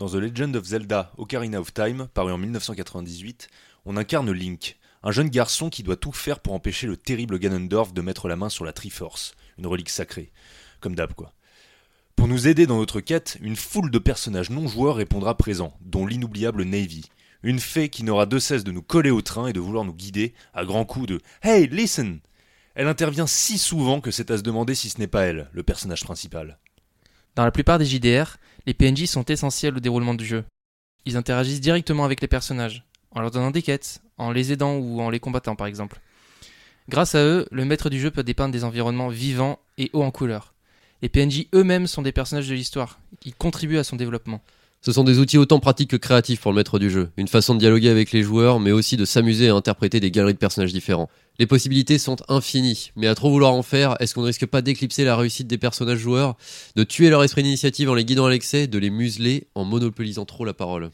Dans The Legend of Zelda Ocarina of Time, paru en 1998, on incarne Link, un jeune garçon qui doit tout faire pour empêcher le terrible Ganondorf de mettre la main sur la Triforce, une relique sacrée. Comme d'hab, quoi. Pour nous aider dans notre quête, une foule de personnages non joueurs répondra présent, dont l'inoubliable Navy, une fée qui n'aura de cesse de nous coller au train et de vouloir nous guider à grands coups de Hey, listen Elle intervient si souvent que c'est à se demander si ce n'est pas elle, le personnage principal. Dans la plupart des JDR, les PNJ sont essentiels au déroulement du jeu. Ils interagissent directement avec les personnages, en leur donnant des quêtes, en les aidant ou en les combattant par exemple. Grâce à eux, le maître du jeu peut dépeindre des environnements vivants et hauts en couleur. Les PNJ eux-mêmes sont des personnages de l'histoire, ils contribuent à son développement. Ce sont des outils autant pratiques que créatifs pour le maître du jeu, une façon de dialoguer avec les joueurs, mais aussi de s'amuser à interpréter des galeries de personnages différents. Les possibilités sont infinies, mais à trop vouloir en faire, est-ce qu'on ne risque pas d'éclipser la réussite des personnages joueurs, de tuer leur esprit d'initiative en les guidant à l'excès, de les museler en monopolisant trop la parole?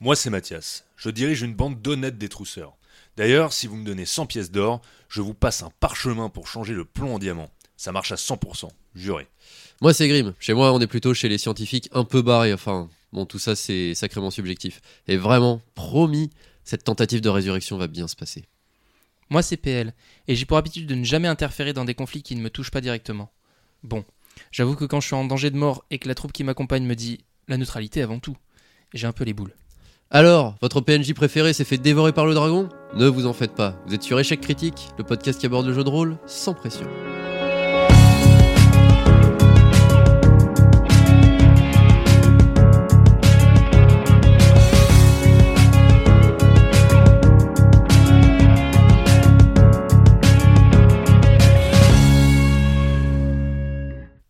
Moi, c'est Mathias. Je dirige une bande d'honnêtes détrousseurs. D'ailleurs, si vous me donnez 100 pièces d'or, je vous passe un parchemin pour changer le plomb en diamant. Ça marche à 100%, juré. Moi, c'est Grim. Chez moi, on est plutôt chez les scientifiques un peu barrés, enfin, Bon, tout ça, c'est sacrément subjectif. Et vraiment, promis, cette tentative de résurrection va bien se passer. Moi, c'est PL, et j'ai pour habitude de ne jamais interférer dans des conflits qui ne me touchent pas directement. Bon, j'avoue que quand je suis en danger de mort et que la troupe qui m'accompagne me dit la neutralité avant tout, j'ai un peu les boules. Alors, votre PNJ préféré s'est fait dévorer par le dragon? Ne vous en faites pas, vous êtes sur Échec Critique, le podcast qui aborde le jeu de rôle sans pression.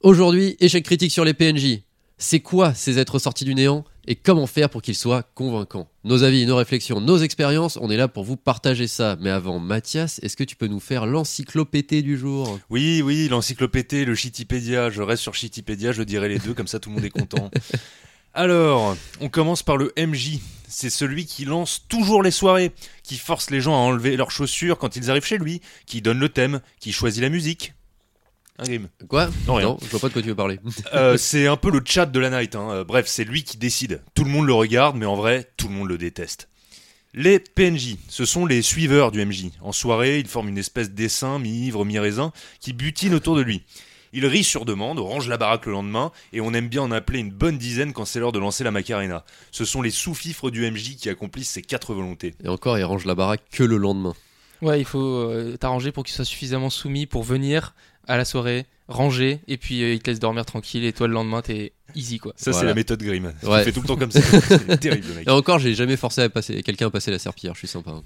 Aujourd'hui, échec critique sur les PNJ. C'est quoi ces êtres sortis du néant et comment faire pour qu'ils soient convaincants? Nos avis, nos réflexions, nos expériences, on est là pour vous partager ça. Mais avant, Mathias, est-ce que tu peux nous faire l'encyclopédie du jour? Oui, oui, l'encyclopédie, le Shitipédia. Je reste sur Shitipédia, je dirai les deux, comme ça tout le monde est content. Alors, on commence par le MJ. C'est celui qui lance toujours les soirées, qui force les gens à enlever leurs chaussures quand ils arrivent chez lui, qui donne le thème, qui choisit la musique. Un game. Quoi? Non, rien. Non, je vois pas de quoi tu veux parler. Euh, c'est un peu le chat de la night. hein. Euh, Bref, c'est lui qui décide. Tout le monde le regarde, mais en vrai, tout le monde le déteste. Les PNJ, ce sont les suiveurs du MJ. En soirée, ils forment une espèce d'essaim, mi-ivre, mi-raisin, qui butine autour de lui. Il rit sur demande, range la baraque le lendemain, et on aime bien en appeler une bonne dizaine quand c'est l'heure de lancer la Macarena. Ce sont les sous-fifres du MJ qui accomplissent ces quatre volontés. Et encore, il range la baraque que le lendemain. Ouais, il faut euh, t'arranger pour qu'il soit suffisamment soumis pour venir à la soirée, ranger, et puis euh, il te laisse dormir tranquille, et toi le lendemain t'es easy quoi. Ça, c'est la méthode Grimm. Ouais. Il fait tout le temps comme ça. C'est terrible, le mec. Et encore, j'ai jamais forcé à passer quelqu'un à passer la serpillière, je suis sympa. hein.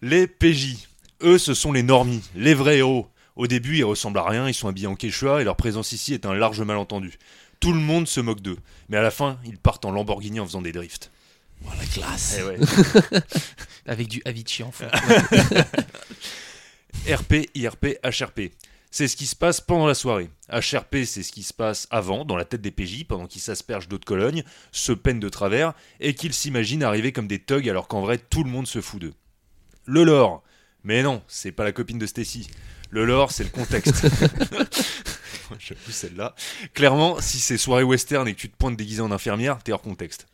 Les PJ, eux, ce sont les normies, les vrais héros. Au début, ils ressemblent à rien, ils sont habillés en quechua et leur présence ici est un large malentendu. Tout le monde se moque d'eux, mais à la fin, ils partent en Lamborghini en faisant des drifts. la classe Eh ouais. Avec du Avicii en fond. RP, IRP, HRP. C'est ce qui se passe pendant la soirée. HRP, c'est ce qui se passe avant, dans la tête des PJ, pendant qu'ils s'aspergent d'eau de Cologne, se peinent de travers, et qu'ils s'imaginent arriver comme des thugs alors qu'en vrai, tout le monde se fout d'eux. Le lore. Mais non, c'est pas la copine de Stacy. Le lore, c'est le contexte. J'avoue celle-là. Clairement, si c'est soirée western et que tu te pointes déguisé en infirmière, t'es hors contexte.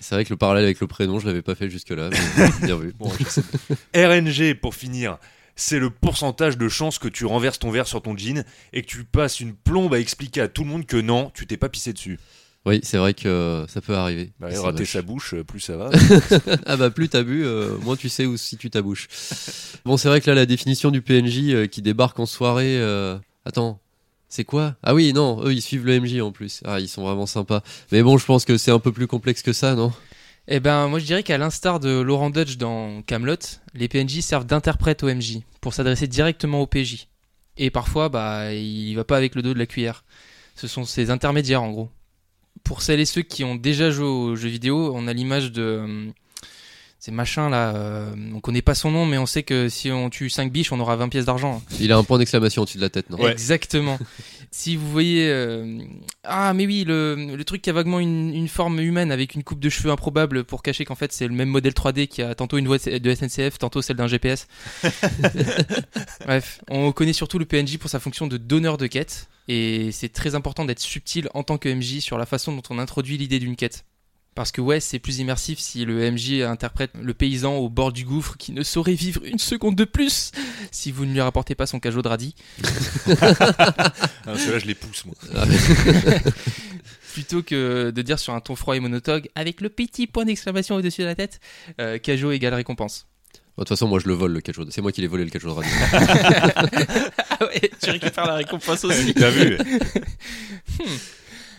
C'est vrai que le parallèle avec le prénom, je l'avais pas fait jusque-là. Bien vu. Bon. RNG, pour finir, c'est le pourcentage de chances que tu renverses ton verre sur ton jean et que tu passes une plombe à expliquer à tout le monde que non, tu t'es pas pissé dessus. Oui, c'est vrai que ça peut arriver. Bah, rater sa bouche, euh, plus ça va. ah bah plus t'as bu, euh, moins tu sais où si tu ta bouche. Bon, c'est vrai que là, la définition du PNJ euh, qui débarque en soirée... euh, Attends, c'est quoi? Ah oui, non, eux, ils suivent le MJ en plus. Ah, ils sont vraiment sympas. Mais bon, je pense que c'est un peu plus complexe que ça, non? Eh ben, moi je dirais qu'à l'instar de Laurent Dutch dans Camelot, les PNJ servent d'interprète au MJ pour s'adresser directement au PJ. Et parfois, bah, il va pas avec le dos de la cuillère. Ce sont ces intermédiaires en gros. Pour celles et ceux qui ont déjà joué aux jeux vidéo, on a l'image de euh, ces machins là. euh, on connaît pas son nom, mais on sait que si on tue 5 biches, on aura 20 pièces d'argent. Il a un point d'exclamation au-dessus de la tête, non? Ouais. Exactement. si vous voyez. euh, Ah, mais oui, le, le truc qui a vaguement une, une forme humaine avec une coupe de cheveux improbable pour cacher qu'en fait c'est le même modèle 3D qui a tantôt une voix de SNCF, tantôt celle d'un GPS. Bref, on connaît surtout le PNJ pour sa fonction de donneur de quête. Et c'est très important d'être subtil en tant que MJ sur la façon dont on introduit l'idée d'une quête. Parce que ouais, c'est plus immersif si le MJ interprète le paysan au bord du gouffre qui ne saurait vivre une seconde de plus si vous ne lui rapportez pas son cajot de radis. Ah, Ceux-là, je les pousse, moi. Plutôt que de dire sur un ton froid et monotogue avec le petit point d'exclamation au-dessus de la tête, euh, cajot égale récompense. De toute façon, moi je le vole le cajot. C'est moi qui l'ai volé le cajot de radio. Ah ouais, tu récupères la récompense aussi. T'as vu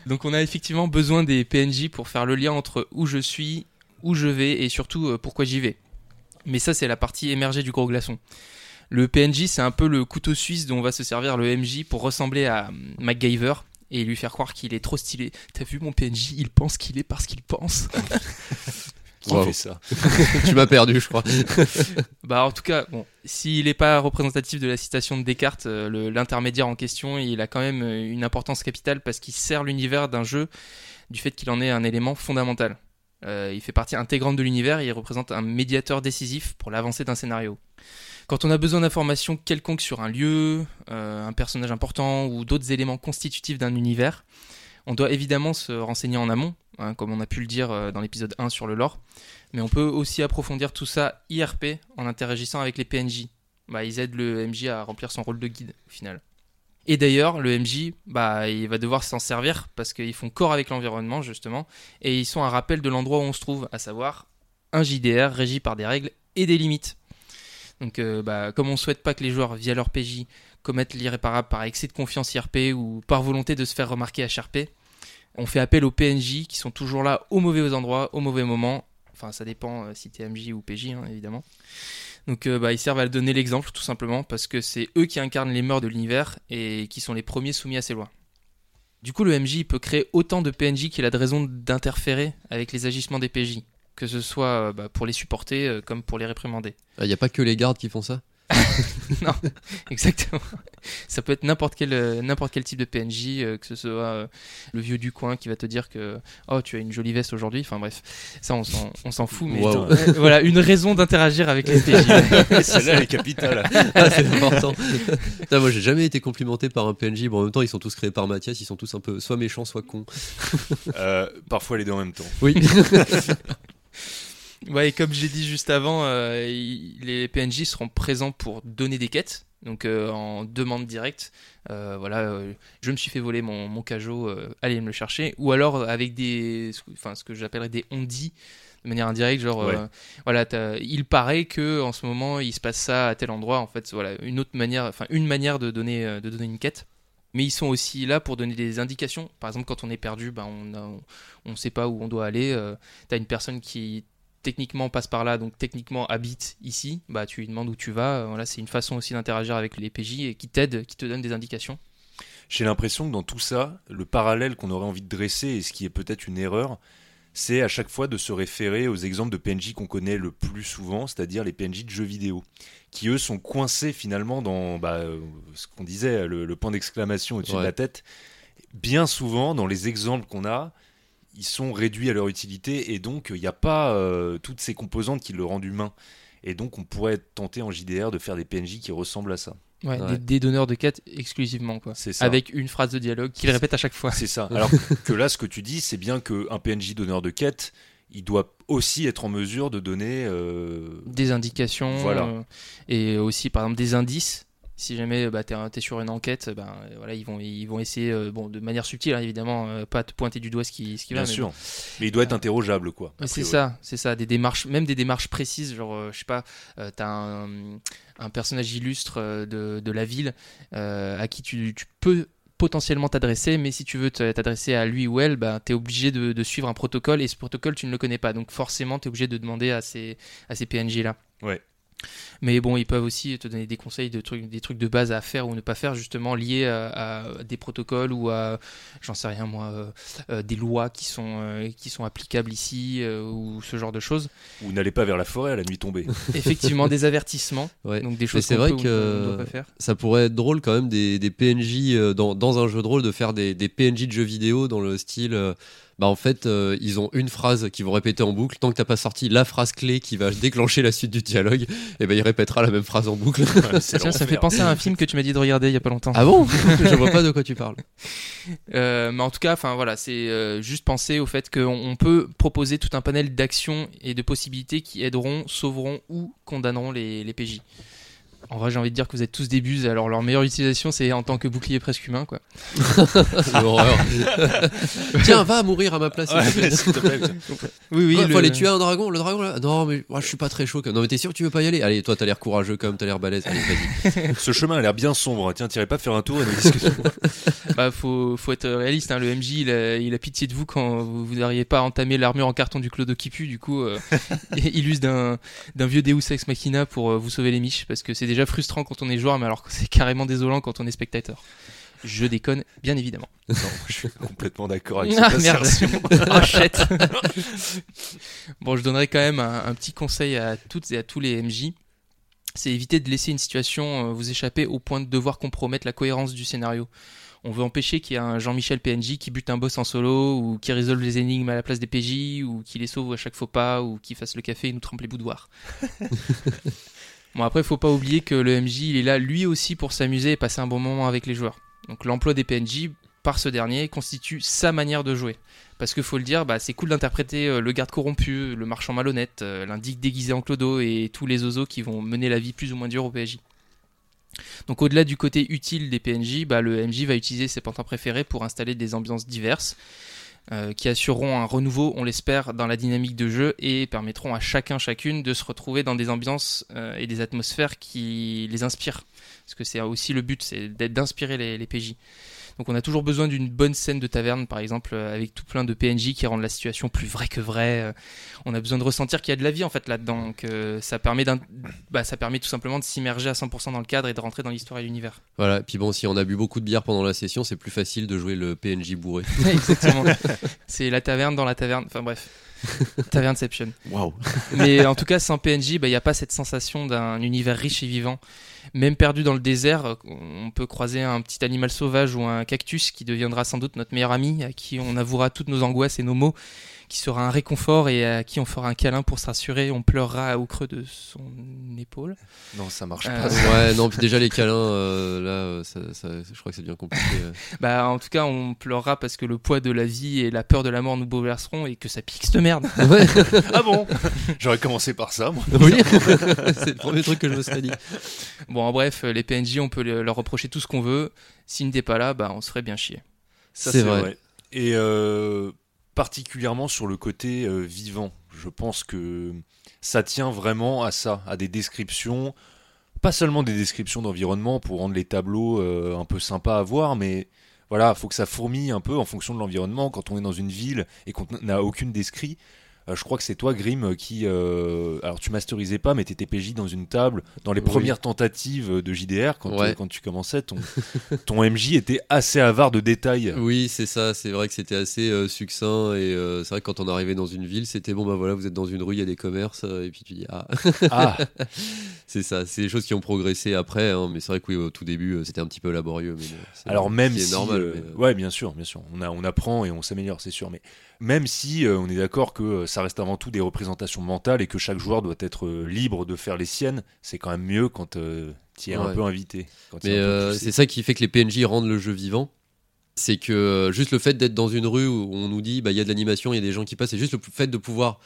Donc on a effectivement besoin des PNJ pour faire le lien entre où je suis, où je vais et surtout euh, pourquoi j'y vais. Mais ça c'est la partie émergée du gros glaçon. Le PNJ c'est un peu le couteau suisse dont va se servir le MJ pour ressembler à hum, MacGyver et lui faire croire qu'il est trop stylé. T'as vu mon PNJ, il pense qu'il est parce qu'il pense. Qui Wow. fait ça tu m'as perdu, je crois. Bah en tout cas, bon, s'il n'est pas représentatif de la citation de Descartes, euh, l'intermédiaire en question, il a quand même euh, une importance capitale parce qu'il sert l'univers d'un jeu du fait qu'il en est un élément fondamental. Euh, il fait partie intégrante de l'univers et il représente un médiateur décisif pour l'avancée d'un scénario. Quand on a besoin d'informations quelconques sur un lieu, euh, un personnage important ou d'autres éléments constitutifs d'un univers, on doit évidemment se renseigner en amont, hein, comme on a pu le dire euh, dans l'épisode 1 sur le lore, mais on peut aussi approfondir tout ça IRP en interagissant avec les PNJ. Bah, ils aident le MJ à remplir son rôle de guide au final. Et d'ailleurs, le MJ, bah, il va devoir s'en servir parce qu'ils font corps avec l'environnement justement, et ils sont un rappel de l'endroit où on se trouve, à savoir un JDR régi par des règles et des limites. Donc, euh, bah, comme on souhaite pas que les joueurs, via leur PJ, commettent l'irréparable par excès de confiance IRP ou par volonté de se faire remarquer HRP, on fait appel aux PNJ qui sont toujours là au mauvais endroit, au mauvais moment. Enfin, ça dépend euh, si t'es MJ ou PJ, hein, évidemment. Donc, euh, bah, ils servent à donner l'exemple, tout simplement, parce que c'est eux qui incarnent les mœurs de l'univers et qui sont les premiers soumis à ces lois. Du coup, le MJ peut créer autant de PNJ qu'il a de raisons d'interférer avec les agissements des PJ, que ce soit euh, bah, pour les supporter comme pour les réprimander. Il n'y a pas que les gardes qui font ça? Exactement. Ça peut être n'importe quel, euh, n'importe quel type de PNJ, euh, que ce soit euh, le vieux du coin qui va te dire que oh tu as une jolie veste aujourd'hui. Enfin bref, ça on s'en, on s'en fout. Mais Wow. Voilà une raison d'interagir avec les PNJ. Celle-là, elle est capitale. Ah, c'est important. Putain, moi, j'ai jamais été complimenté par un PNJ. Bon, en même temps, ils sont tous créés par Mathias. Ils sont tous un peu soit méchants, soit cons. Euh, parfois les deux en même temps. Oui. Ouais, et comme j'ai dit juste avant, euh, les PNJ seront présents pour donner des quêtes, donc euh, en demande directe. Euh, voilà, je me suis fait voler mon, mon cajot, allez me le chercher. Ou alors avec des, enfin ce que j'appellerais des ondis de manière indirecte, genre Ouais. voilà, il paraît que en ce moment il se passe ça à tel endroit. En fait, voilà, une autre manière, enfin une manière de donner, de donner une quête. Mais ils sont aussi là pour donner des indications. Par exemple, quand on est perdu, ben on ne sait pas où on doit aller. Euh, T'as une personne qui techniquement passe par là, donc techniquement habite ici, bah tu lui demandes où tu vas. Euh, Voilà, c'est une façon aussi d'interagir avec les PJ et qui t'aide, qui te donne des indications. J'ai l'impression que dans tout ça, le parallèle qu'on aurait envie de dresser, et ce qui est peut-être une erreur, c'est à chaque fois de se référer aux exemples de PNJ qu'on connaît le plus souvent, c'est-à-dire les PNJ de jeux vidéo, qui eux sont coincés finalement dans bah, euh, ce qu'on disait, le, le point d'exclamation au-dessus de la tête. Bien souvent, dans les exemples qu'on a, ils sont réduits à leur utilité, et donc il n'y a pas euh, toutes ces composantes qui le rendent humain. Et donc on pourrait tenté en JDR de faire des PNJ qui ressemblent à ça. Ouais, Ouais. Des, des donneurs de quêtes exclusivement, quoi. C'est ça. Avec une phrase de dialogue qu'il répète à chaque fois. C'est ça. Alors que là, ce que tu dis, c'est bien qu'un PNJ donneur de quête, il doit aussi être en mesure de donner. euh, Des indications. Voilà. euh, et aussi, par exemple, des indices. Si jamais bah, t'es es sur une enquête, ben, euh, voilà, ils, vont, ils vont essayer, euh, bon, de manière subtile, hein, évidemment, euh, pas te pointer du doigt ce qui, ce qui bien va. mais sûr. Mais il doit être interrogeable, quoi. C'est ça, c'est ça, des démarches, même des démarches précises, genre, euh, je sais pas, euh, t'as un, un personnage illustre euh, de, de la ville euh, à qui tu, tu peux potentiellement t'adresser, mais si tu veux t'adresser à lui ou elle, bah, t'es obligé de, de suivre un protocole et ce protocole tu ne le connais pas, donc forcément t'es obligé de demander à ces, à ces PNJ là. Ouais. Mais bon, ils peuvent aussi te donner des conseils de trucs, des trucs de base à faire ou ne pas faire, justement liés à, à des protocoles ou à, j'en sais rien moi, euh, euh, des lois qui sont, euh, qui sont applicables ici euh, ou ce genre de choses. Ou n'allez pas vers la forêt à la nuit tombée. Effectivement, des avertissements, Ouais. donc des choses c'est qu'on vrai peut que- qu'on ne doit pas faire. Ça pourrait être drôle quand même des, des PNJ euh, dans, dans un jeu de rôle de faire des, des PNJ de jeux vidéo dans le style. Bah en fait euh, ils ont une phrase qu'ils vont répéter en boucle tant que t'as pas sorti la phrase clé qui va déclencher la suite du dialogue et ben il répétera la même phrase en boucle Ouais, c'est Tiens, ça me fait penser à un film que tu m'as dit de regarder il y a pas longtemps. ah bon je vois pas de quoi tu parles Euh, mais en tout cas, enfin voilà, c'est euh, juste penser au fait qu'on on peut proposer tout un panel d'actions et de possibilités qui aideront, sauveront ou condamneront les, les PJ. En vrai, j'ai envie de dire que vous êtes tous des buses, alors leur meilleure utilisation, c'est en tant que bouclier presque humain, quoi. L'horreur. tiens va mourir à ma place Ouais, s'il te plaît. Oui, oui. Le- faut aller tuer un dragon le dragon là? Non mais moi je suis pas très chaud comme- non mais t'es sûr que tu veux pas y aller? Allez toi t'as l'air courageux comme t'as l'air balèze allez vas-y Ce chemin a l'air bien sombre. Tiens, t'irais pas faire un tour et nous discuter Bah, faut, faut être réaliste. Hein. Le MJ, il a, il a pitié de vous quand vous vous n'arrivez pas à entamer l'armure en carton du Clodo qui pue. Du coup, euh, il use d'un d'un vieux Deus Ex Machina pour euh, vous sauver les miches. Parce que c'est déjà frustrant quand on est joueur, mais alors que c'est carrément désolant quand on est spectateur. Je déconne, bien évidemment. Non, je suis complètement d'accord avec Ah, cette merde. Oh, bon, je donnerais quand même un, un petit conseil à toutes et à tous les MJ. C'est éviter de laisser une situation euh, vous échapper au point de devoir compromettre la cohérence du scénario. On veut empêcher qu'il y ait un Jean-Michel PNJ qui bute un boss en solo, ou qui résolve les énigmes à la place des PJ, ou qui les sauve à chaque faux pas, ou qui fasse le café et nous trempe les boudoirs. Bon, après, faut pas oublier que le MJ, il est là lui aussi pour s'amuser et passer un bon moment avec les joueurs. Donc l'emploi des PNJ par ce dernier constitue sa manière de jouer. Parce qu'il faut le dire, bah, c'est cool d'interpréter euh, le garde corrompu, le marchand malhonnête, euh, l'indique déguisé en clodo et tous les oiseaux qui vont mener la vie plus ou moins dure au PNJ. Donc au-delà du côté utile des PNJ, bah, le MJ va utiliser ses pantins préférés pour installer des ambiances diverses euh, qui assureront un renouveau, on l'espère, dans la dynamique de jeu et permettront à chacun, chacune de se retrouver dans des ambiances euh, et des atmosphères qui les inspirent. Parce que c'est aussi le but, c'est d'inspirer les PJ. Donc on a toujours besoin d'une bonne scène de taverne, par exemple, euh, avec tout plein de PNJ qui rendent la situation plus vraie que vraie. Euh, On a besoin de ressentir qu'il y a de la vie en fait là-dedans. Donc euh, ça permet bah, ça permet tout simplement de s'immerger à 100% dans le cadre et de rentrer dans l'histoire et l'univers. voilà puis bon si on a bu beaucoup de bière pendant la session c'est plus facile de jouer le PNJ bourré Exactement. C'est la taverne dans la taverne. Enfin bref. Taverneception. Waouh. Mais en tout cas, sans PNJ, il n'y a pas cette sensation d'un univers riche et vivant. Même perdu dans le désert, on peut croiser un petit animal sauvage ou un cactus qui deviendra sans doute notre meilleur ami, à qui on avouera toutes nos angoisses et nos maux, qui sera un réconfort et à qui on fera un câlin pour se rassurer, on pleurera au creux de son épaule. Non, ça marche Euh, pas. ouais non puis déjà les câlins euh, là euh, ça, ça- je crois que c'est bien compliqué euh. Bah, en tout cas, on pleurera parce que le poids de la vie et la peur de la mort nous bouleverseront et que ça pique cette merde. ouais Ah bon? J'aurais commencé par ça, moi. oui c'est le premier truc que je me serais dit Bon, en bref, les PNJ, on peut le- leur reprocher tout ce qu'on veut. S'ils n'étaient pas là, bah, on se ferait bien chier. Ça, C'est vrai. Et euh, particulièrement sur le côté euh, vivant, je pense que ça tient vraiment à ça, à des descriptions, pas seulement des descriptions d'environnement pour rendre les tableaux euh, un peu sympas à voir, mais voilà, faut que ça fourmille un peu en fonction de l'environnement. Quand on est dans une ville et qu'on n'a aucune descrit, euh, je crois que c'est toi, Grim, qui. euh, alors, tu masterisais pas, mais t'étais PJ dans une table. Dans les Oui. premières tentatives de JDR, quand, Ouais. euh, quand tu commençais, ton, ton MJ était assez avare de détails. Oui, c'est ça. C'est vrai que c'était assez euh, succinct et euh, c'est vrai que quand on arrivait dans une ville, c'était bon bah voilà, vous êtes dans une rue, il y a des commerces euh, et puis tu dis ah, Ah, c'est ça. C'est des choses qui ont progressé après, hein, mais c'est vrai que oui, au tout début, euh, c'était un petit peu laborieux. Mais bon, c'est- Alors même si, normal. euh, mais, euh, ouais, bien sûr, bien sûr, on, a, on apprend et on s'améliore, c'est sûr. Mais même si euh, on est d'accord que euh, ça reste avant tout des représentations mentales et que chaque joueur doit être euh, libre de faire les siennes, c'est quand même mieux quand tu es un peu invité. quand Mais c'est ça qui fait que les PNJ rendent le jeu vivant. C'est que juste le fait d'être dans une rue où on nous dit bah il y a de l'animation, il y a des gens qui passent, c'est juste le fait de pouvoir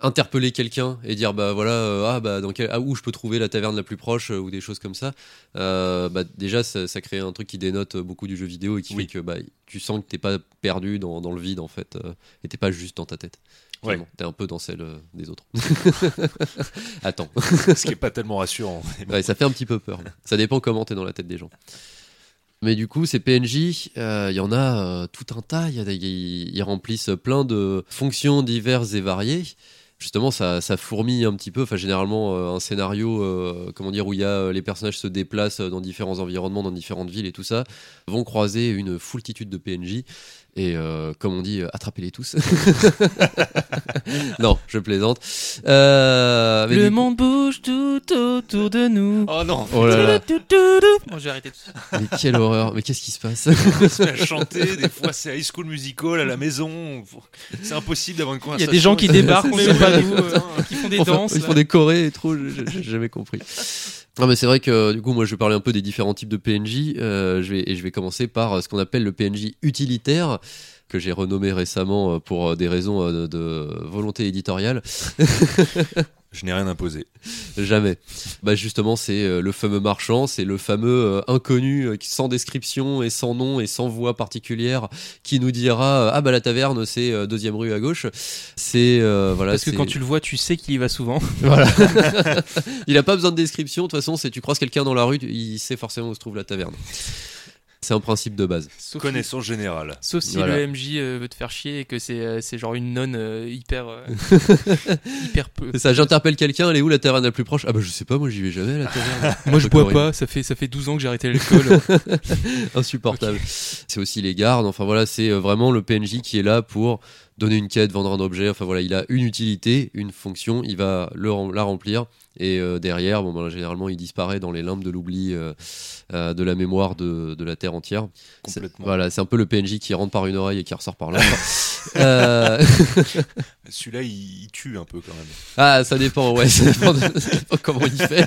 interpeller quelqu'un et dire bah voilà euh, ah bah dans quel ah, où je peux trouver la taverne la plus proche euh, ou des choses comme ça. Euh, bah déjà ça, ça crée un truc qui dénote beaucoup du jeu vidéo et qui Oui. fait que bah tu sens que t'es pas perdu dans, dans le vide en fait et t'es pas juste dans ta tête. Ouais. T'es un peu dans celle des autres. Attends. ce qui est pas tellement rassurant. Ouais, ça fait un petit peu peur. Ça dépend comment t'es dans la tête des gens. Mais du coup, ces PNJ, euh, il y en a euh, tout un tas. Ils remplissent plein de fonctions diverses et variées. Justement ça, ça fourmille un petit peu. Enfin, généralement, euh, un scénario, euh, comment dire, où euh, les personnages se déplacent dans différents environnements, dans différentes villes et tout ça, vont croiser une foultitude de PNJ. Et euh, comme on dit, euh, attrapez-les tous. non, je plaisante. Euh, mais Le du- monde bouge tout autour de nous. Oh non Oh là là, Bon, j'ai arrêté tout ça. mais quelle horreur. Mais qu'est-ce qui se passe? On se met à chanter, des fois c'est High School Musical à la maison. C'est impossible d'avoir une Il y conversation. a des gens qui débarquent, on sait pas euh, qui font des Enfin, danses. Ils là. font des chorés et trop, je- je- j'ai jamais compris. Non mais c'est vrai que du coup moi je vais parler un peu des différents types de PNJ euh, je vais, et je vais commencer par euh, ce qu'on appelle le PNJ utilitaire que j'ai renommé récemment euh, pour des raisons de volonté éditoriale. Je n'ai rien imposé. Jamais. Bah justement c'est euh, le fameux marchand, c'est le fameux euh, inconnu euh, qui- sans description et sans nom et sans voix particulière qui nous dira ah bah la taverne c'est euh, deuxième rue à gauche. C'est euh, voilà. Parce que quand tu le vois, tu sais qu'il y va souvent. Voilà. il a pas besoin de description. De toute façon, c'est tu croises quelqu'un dans la rue, il sait forcément où se trouve la taverne. C'est un principe de base. Sauf, Connaissance générale. sauf si Voilà. le MJ euh, veut te faire chier et que c'est euh, c'est genre une nonne euh, hyper hyper peu. C'est ça. J'interpelle quelqu'un. Elle est où la taverne la plus proche? Ah bah je sais pas. Moi j'y vais jamais à la taverne. Moi je bois horrible. pas, ça fait ça fait 12 ans que j'ai arrêté l'alcool. Insupportable. C'est aussi les gardes. Enfin voilà, c'est vraiment le PNJ qui est là pour donner une quête, vendre un objet. Enfin voilà, il a une utilité, une fonction. Il va le, rem- la remplir. Et euh, derrière, bon, ben, généralement, il disparaît dans les limbes de l'oubli euh, euh, de la mémoire de, de la Terre entière. Complètement. Voilà, c'est un peu le PNJ qui rentre par une oreille et qui ressort par l'autre. Celui-là, il, il tue un peu quand même. Ah, ça dépend, ouais, ça dépend, de- ça dépend comment il fait.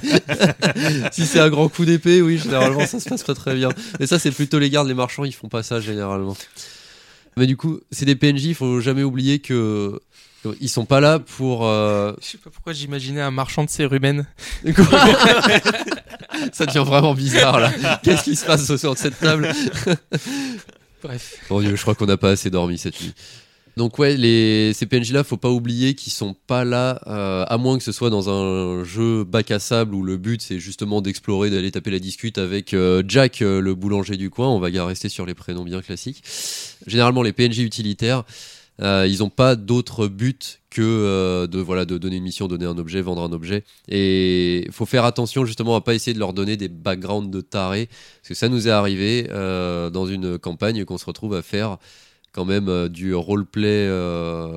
si c'est un grand coup d'épée, oui, généralement, ça se passe pas très bien. Mais ça, c'est plutôt les gardes, les marchands, ils font pas ça généralement. Mais du coup, c'est des PNJ, il faut jamais oublier que ils sont pas là pour. euh, Je sais pas pourquoi j'imaginais un marchand de cérumen. Ça devient vraiment bizarre là. Qu'est-ce qui se passe sur cette table? Bref. Mon dieu, je crois qu'on n'a pas assez dormi cette nuit. Donc ouais, les, ces PNJ là, faut pas oublier qu'ils sont pas là, euh, à moins que ce soit dans un jeu bac à sable où le but c'est justement d'explorer, d'aller taper la discute avec euh, Jack, euh, le boulanger du coin. On va rester sur les prénoms bien classiques. Généralement, les PNJ utilitaires, euh, ils ont pas d'autre but que euh, de voilà de donner une mission, donner un objet, vendre un objet. Et il faut faire attention justement à pas essayer de leur donner des backgrounds de tarés, parce que ça nous est arrivé euh, dans une campagne qu'on se retrouve à faire quand même du roleplay,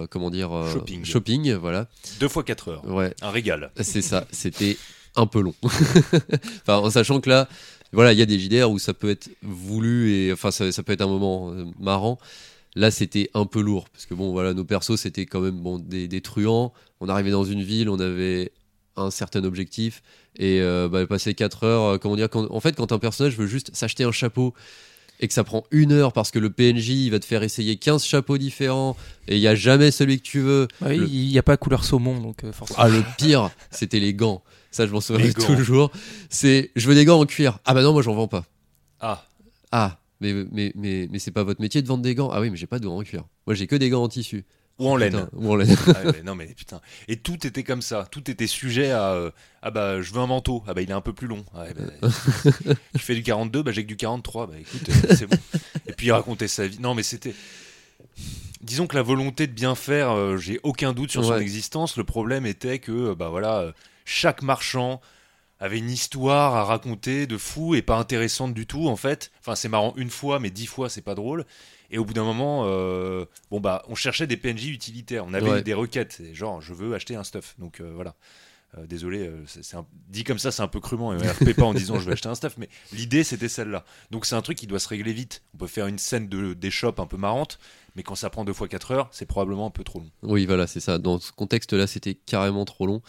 comment dire, Shopping. shopping, voilà. Deux fois quatre heures. Ouais, Un régal. c'est ça. C'était un peu long. enfin, en sachant que là, voilà, il y a des JDR où ça peut être voulu et enfin ça, ça peut être un moment marrant. Là, c'était un peu lourd parce que bon, voilà, nos persos c'était quand même bon des, des truands. On arrivait dans une ville, on avait un certain objectif et euh, bah, passer 4 heures, euh, comment dire, quand- en fait, quand un personnage veut juste s'acheter un chapeau et que ça prend une heure parce que le PNJ il va te faire essayer 15 chapeaux différents et il y a jamais celui que tu veux. Ouais, Le- Il n'y a pas couleur saumon donc euh, forcément. ah, le pire, c'était les gants. Ça, je m'en souviens toujours. C'est, je veux des gants en cuir. Ah bah non, moi j'en vends pas. Ah, Ah, mais mais mais mais c'est pas votre métier de vendre des gants. Ah oui, mais j'ai pas de gants en cuir. Moi j'ai que des gants en tissu. ou en laine. Putain, ou en laine. Ah non mais putain. Et tout était comme ça. Tout était sujet à euh, ah bah je veux un manteau. Ah bah il est un peu plus long. Ah, bah, tu fais du 42, bah j'ai que du 43. Bah écoute, euh, c'est bon. Et puis il racontait sa vie. Non mais c'était. Disons que la volonté de bien faire, euh, j'ai aucun doute sur son existence. Le problème était que bah voilà, chaque marchand avait une histoire à raconter de fou et pas intéressante du tout en fait. Enfin c'est marrant une fois, mais dix fois c'est pas drôle. Et au bout d'un moment, euh, bon bah, on cherchait des PNJ utilitaires. On avait Ouais. des requêtes, genre je veux acheter un stuff. Donc euh, voilà. Euh, désolé, c'est un- dit comme ça, c'est un peu crûment. Et on RP pas en disant je veux acheter un stuff, mais l'idée c'était celle-là. Donc c'est un truc qui doit se régler vite. On peut faire une scène de des shops un peu marrante, mais quand ça prend deux fois 4 heures, c'est probablement un peu trop long. Oui, voilà, c'est ça. Dans ce contexte-là, c'était carrément trop long.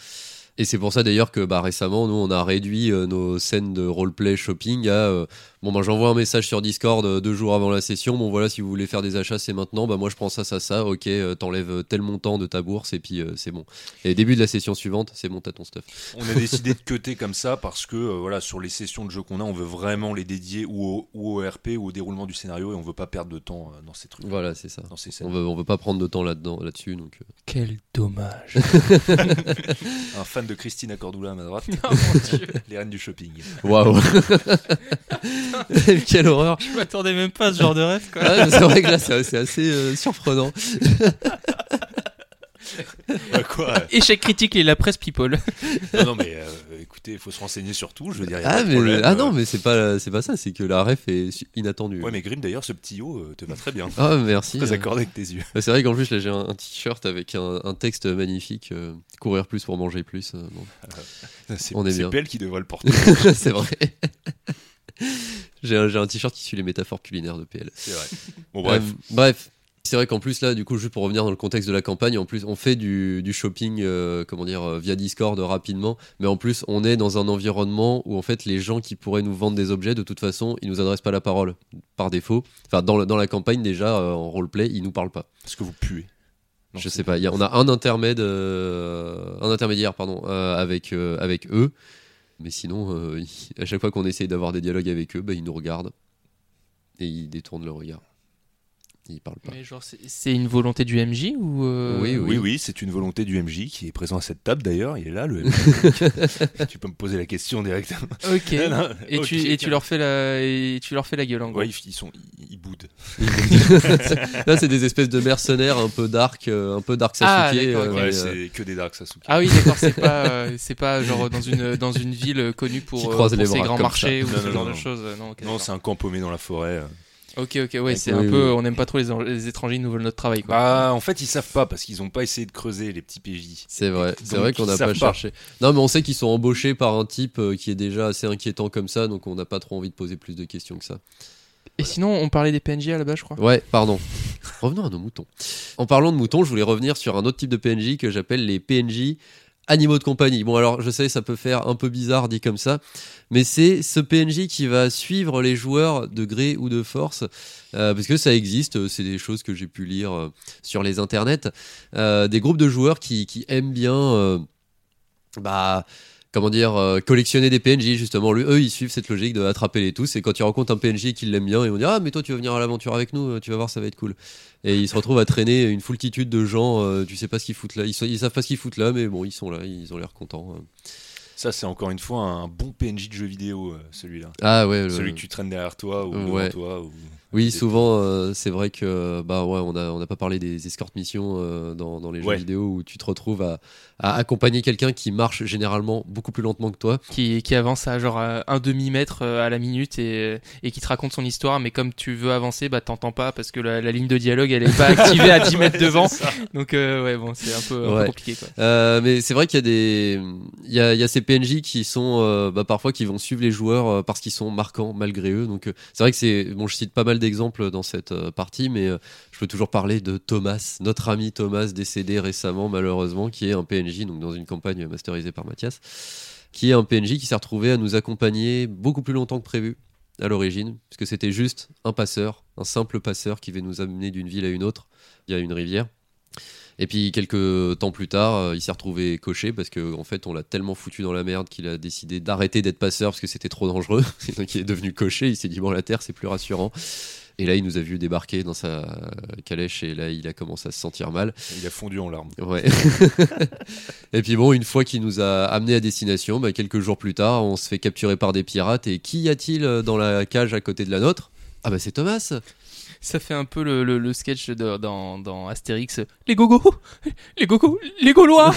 Et c'est pour ça d'ailleurs que bah, récemment, nous, on a réduit euh, nos scènes de roleplay shopping à euh, bon, bah, j'envoie un message sur Discord euh, deux jours avant la session. Bon, voilà, si vous voulez faire des achats, c'est maintenant. Bah, moi, je prends ça, ça, ça. Ok, euh, t'enlèves tel montant de ta bourse et puis euh, c'est bon. Et début de la session suivante, c'est bon, t'as ton stuff. On a décidé de cutter comme ça parce que euh, voilà, sur les sessions de jeu qu'on a, on veut vraiment les dédier ou au, ou au RP ou au déroulement du scénario et on veut pas perdre de temps euh, dans ces trucs, Voilà, c'est ça. dans ces On veut, on veut pas prendre de temps là-dedans, là-dessus. Donc, euh. Quel dommage. Un fan de Christine Cordula à ma droite, Oh mon Dieu. les reines du shopping. Waouh Quelle horreur Je m'attendais même pas à ce genre de rêve quoi. Ah, C'est vrai que là, c'est assez euh, surprenant. Bah, quoi Échec critique et la presse people. Non, non, mais euh, écoutez, il faut se renseigner sur tout. Je veux dire, y a Ah, pas de mais, problème, ah euh. non, mais c'est pas, c'est pas ça, c'est que la ref est inattendue. Ouais, mais Grim, d'ailleurs, ce petit haut euh, te va très bien. Ah, merci. Très euh. accordé avec tes yeux. Bah, C'est vrai qu'en plus, là, j'ai un, un t-shirt avec un, un texte magnifique euh, Courir plus pour manger plus. euh, bon. C'est On est c'est bien. Pell qui devrait le porter. c'est vrai. J'ai un, t-shirt qui suit les métaphores culinaires de PL. C'est vrai. Bon, bref. Euh, bref. C'est vrai qu'en plus là, du coup, juste pour revenir dans le contexte de la campagne, en plus, on fait du, du shopping, euh, comment dire, euh, via Discord rapidement, mais en plus, on est dans un environnement où en fait, les gens qui pourraient nous vendre des objets, de toute façon, ils nous adressent pas la parole par défaut. Enfin, dans, la campagne déjà, euh, en roleplay, ils nous parlent pas. Est-ce que vous puez? Non, Je sais pas. il y a- on a un intermède, euh, un intermédiaire, pardon, avec avec eux. Mais sinon, euh, à chaque fois qu'on essaye d'avoir des dialogues avec eux, bah, ils nous regardent et ils détournent le regard. Ils parlent pas. Mais genre, c'est- une volonté du MJ ou euh, Oui, Oui, oui, c'est une volonté du MJ qui est présent à cette table d'ailleurs. Il est là, le MJ. tu peux me poser la question directement. Ok. Non, non, Et, tu, et tu leur fais la et tu leur fais la gueule en gros. Ouais, ils, sont, ils, ils boudent. Là, c'est des espèces de mercenaires un peu dark, euh, un peu dark Ah, Sasuke. d'accord, euh. Ouais, euh, c'est que des Dark Sasuke. Ah oui, d'accord, c'est pas euh, c'est pas genre dans une dans une ville connue pour, euh, pour les ses grands marchés ça. ou Non, ce genre de choses. Non, c'est un camp paumé dans la forêt. Euh. ok, ok, ouais, c'est Oui, un peu, oui. on n'aime pas trop les, en- les étrangers, ils nous volent notre travail. Quoi. Bah, en fait, ils savent pas parce qu'ils ont pas essayé de creuser les petits PJ. C'est vrai, c'est vrai qu'on n'a pas. cherché. Non, mais on sait qu'ils sont embauchés par un type euh, qui est déjà assez inquiétant comme ça, donc on n'a pas trop envie de poser plus de questions que ça. Et sinon, on parlait des PNJ à la base, je crois. Ouais, pardon. Revenons à nos moutons. En parlant de moutons, je voulais revenir sur un autre type de PNJ que j'appelle les PNJ animaux de compagnie. Bon, alors je sais, ça peut faire un peu bizarre dit comme ça, mais c'est ce PNJ qui va suivre les joueurs de gré ou de force, euh, parce que ça existe, c'est des choses que j'ai pu lire euh, sur les internets, euh, des groupes de joueurs qui, qui aiment bien, bah, comment dire, euh, collectionner des PNJ justement. Lui, eux, ils suivent cette logique de attraper les tous, et quand ils rencontrent un PNJ qu'ils l'aiment bien, ils vont dire ah mais toi tu vas venir à l'aventure avec nous, euh, tu vas voir ça va être cool. Et ils se retrouvent à traîner une foultitude de gens, euh, tu sais pas ce qu'ils foutent là, ils, ils savent pas ce qu'ils foutent là, mais bon ils sont là, ils ont l'air contents. euh. Ça, c'est encore une fois un bon PNJ de jeu vidéo, celui-là. Ah ouais, le- Celui que tu traînes derrière toi ou Ouais. devant toi. Ou... Oui, Des- souvent, euh, c'est vrai que bah ouais, on a on n'a pas parlé des escort missions euh, dans, dans les jeux Ouais. vidéo où tu te retrouves à, à accompagner quelqu'un qui marche généralement beaucoup plus lentement que toi. Qui, qui avance à genre euh, un demi-mètre à la minute et, et qui te raconte son histoire, mais comme tu veux avancer, bah t'entends pas parce que la, la ligne de dialogue elle est pas activée à 10 mètres devant. Donc euh, ouais, bon, c'est un peu, un peu Ouais. compliqué quoi. Euh, mais c'est vrai qu'il y a des il y a, il y a ces PNJ qui sont euh, bah, parfois qui vont suivre les joueurs parce qu'ils sont marquants malgré eux. Donc euh, c'est vrai que c'est bon, je cite pas mal d'exemples dans cette euh, partie, mais euh, je peux toujours parler de Thomas, notre ami Thomas décédé récemment malheureusement, qui est un PNJ donc dans une campagne masterisée par Mathias, qui est un PNJ qui s'est retrouvé à nous accompagner beaucoup plus longtemps que prévu à l'origine, parce que c'était juste un passeur, un simple passeur qui va nous amener d'une ville à une autre via une rivière. Et puis quelques temps plus tard, euh, il s'est retrouvé coché parce que en fait on l'a tellement foutu dans la merde qu'il a décidé d'arrêter d'être passeur parce que c'était trop dangereux. Et donc il est devenu coché. Il s'est dit bon la terre c'est plus rassurant. Et là il nous a vu débarquer dans sa calèche et là il a commencé à se sentir mal. Il a fondu en larmes. Ouais. et puis bon une fois qu'il nous a amené à destination, bah, quelques jours plus tard on se fait capturer par des pirates. Et qui y a-t-il euh, dans la cage à côté de la nôtre? Ah bah c'est Thomas. Ça fait un peu le, le, le sketch de- dans, dans Astérix. Les gogos Les gogos Les gaulois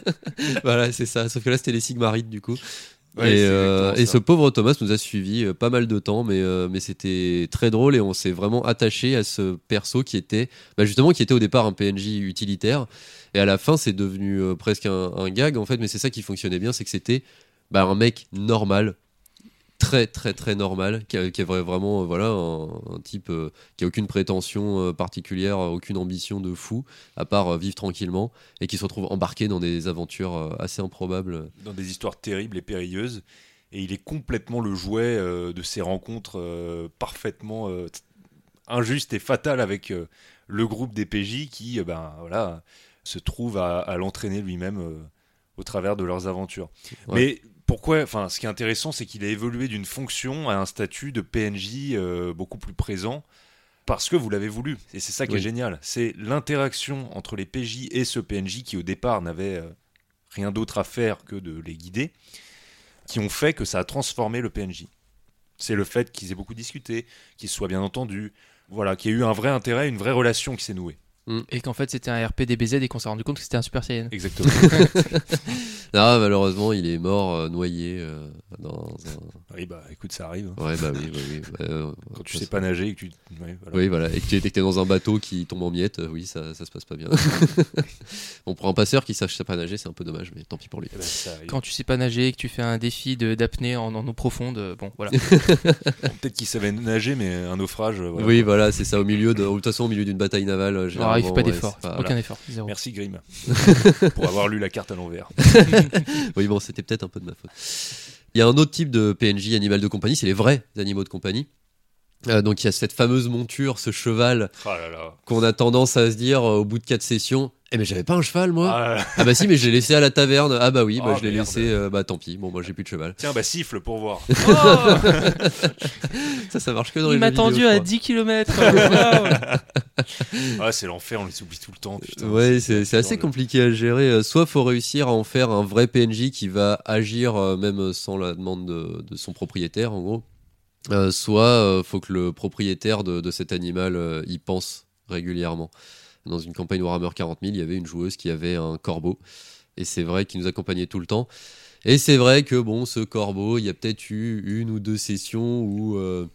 voilà c'est ça. Sauf que là c'était les Sigmarides du coup. Ouais, et, euh, et ce pauvre Thomas nous a suivi euh, pas mal de temps, mais, euh, mais c'était très drôle et on s'est vraiment attaché à ce perso qui était, bah, justement, qui était au départ un PNJ utilitaire. Et à la fin, c'est devenu euh, presque un, un gag en fait, mais c'est ça qui fonctionnait bien, c'est que c'était bah, un mec normal, très très très normal, qui, avait vraiment euh, voilà un, un type euh, qui a aucune prétention euh, particulière, aucune ambition de fou, à part euh, vivre tranquillement, et qui se retrouve embarqué dans des aventures assez improbables. dans des histoires terribles et périlleuses. Et il est complètement le jouet de ces rencontres parfaitement injustes et fatales avec le groupe des PJ qui ben, voilà, se trouve à, à l'entraîner lui-même au travers de leurs aventures. Ouais. Mais pourquoi Enfin, ce qui est intéressant, c'est qu'il a évolué d'une fonction à un statut de PNJ euh, beaucoup plus présent. Parce que vous l'avez voulu. Et c'est ça qui Oui. est génial. C'est l'interaction entre les PJ et ce PNJ qui, au départ, n'avait euh, rien d'autre à faire que de les guider, qui ont fait que ça a transformé le PNJ. C'est le fait qu'ils aient beaucoup discuté, qu'ils soient bien entendus, voilà, qu'il y ait eu un vrai intérêt, une vraie relation qui s'est nouée. Et qu'en fait c'était un RP DBZ et qu'on s'est rendu compte que c'était un Super Saiyan. Exactement. Ah, malheureusement, il est mort euh, noyé euh, dans un. oui, bah écoute, ça arrive. Ouais, bah oui, bah oui. bah, euh, Quand tu sais pas nager et que tu. ouais, voilà. Oui, voilà. Et que tu es dans un bateau qui tombe en miettes, euh, oui, ça, ça se passe pas bien. On prend un passeur qui sache pas nager, c'est un peu dommage, mais tant pis pour lui. Eh ben. Quand tu sais pas nager et que tu fais un défi de- d'apnée en, en eau profonde, euh, bon voilà. Bon, Peut-être qu'il savait nager, mais un naufrage. voilà. Oui, voilà, c'est ça, au milieu de, de toute façon, au milieu d'une bataille navale. euh, Il faut pas ouais, d'effort, c'est pas- aucun effort, zéro. Merci Grim pour avoir lu la carte à l'envers. Oui, bon, c'était peut-être un peu de ma faute. Il y a un autre type de PNJ animal de compagnie, c'est les vrais animaux de compagnie. Euh, donc il y a cette fameuse monture, ce cheval Oh là là. qu'on a tendance à se dire euh, au bout de quatre sessions. Eh mais j'avais pas un cheval moi. Ah. Ah bah si mais je l'ai laissé à la taverne. Ah bah oui, bah Ah, je l'ai laissé. euh, bah tant pis. Bon moi j'ai plus de cheval. Tiens, bah siffle pour voir. Ça ça marche que dans les Il m'a jeux vidéo, tendu à crois. 10 km. Ah, c'est l'enfer, on les oublie tout le temps. Putain, Ouais, c'est c'est assez compliqué à gérer. Euh, Soit faut réussir à en faire un vrai PNJ qui va agir euh, même sans la demande de, de son propriétaire, en gros. Euh, soit euh, faut que le propriétaire de, de cet animal euh, y pense régulièrement. Dans une campagne Warhammer 40 000, il y avait une joueuse qui avait un corbeau. Et c'est vrai qu'il nous accompagnait tout le temps. Et c'est vrai que bon, ce corbeau, il y a peut-être eu une ou deux sessions où euh,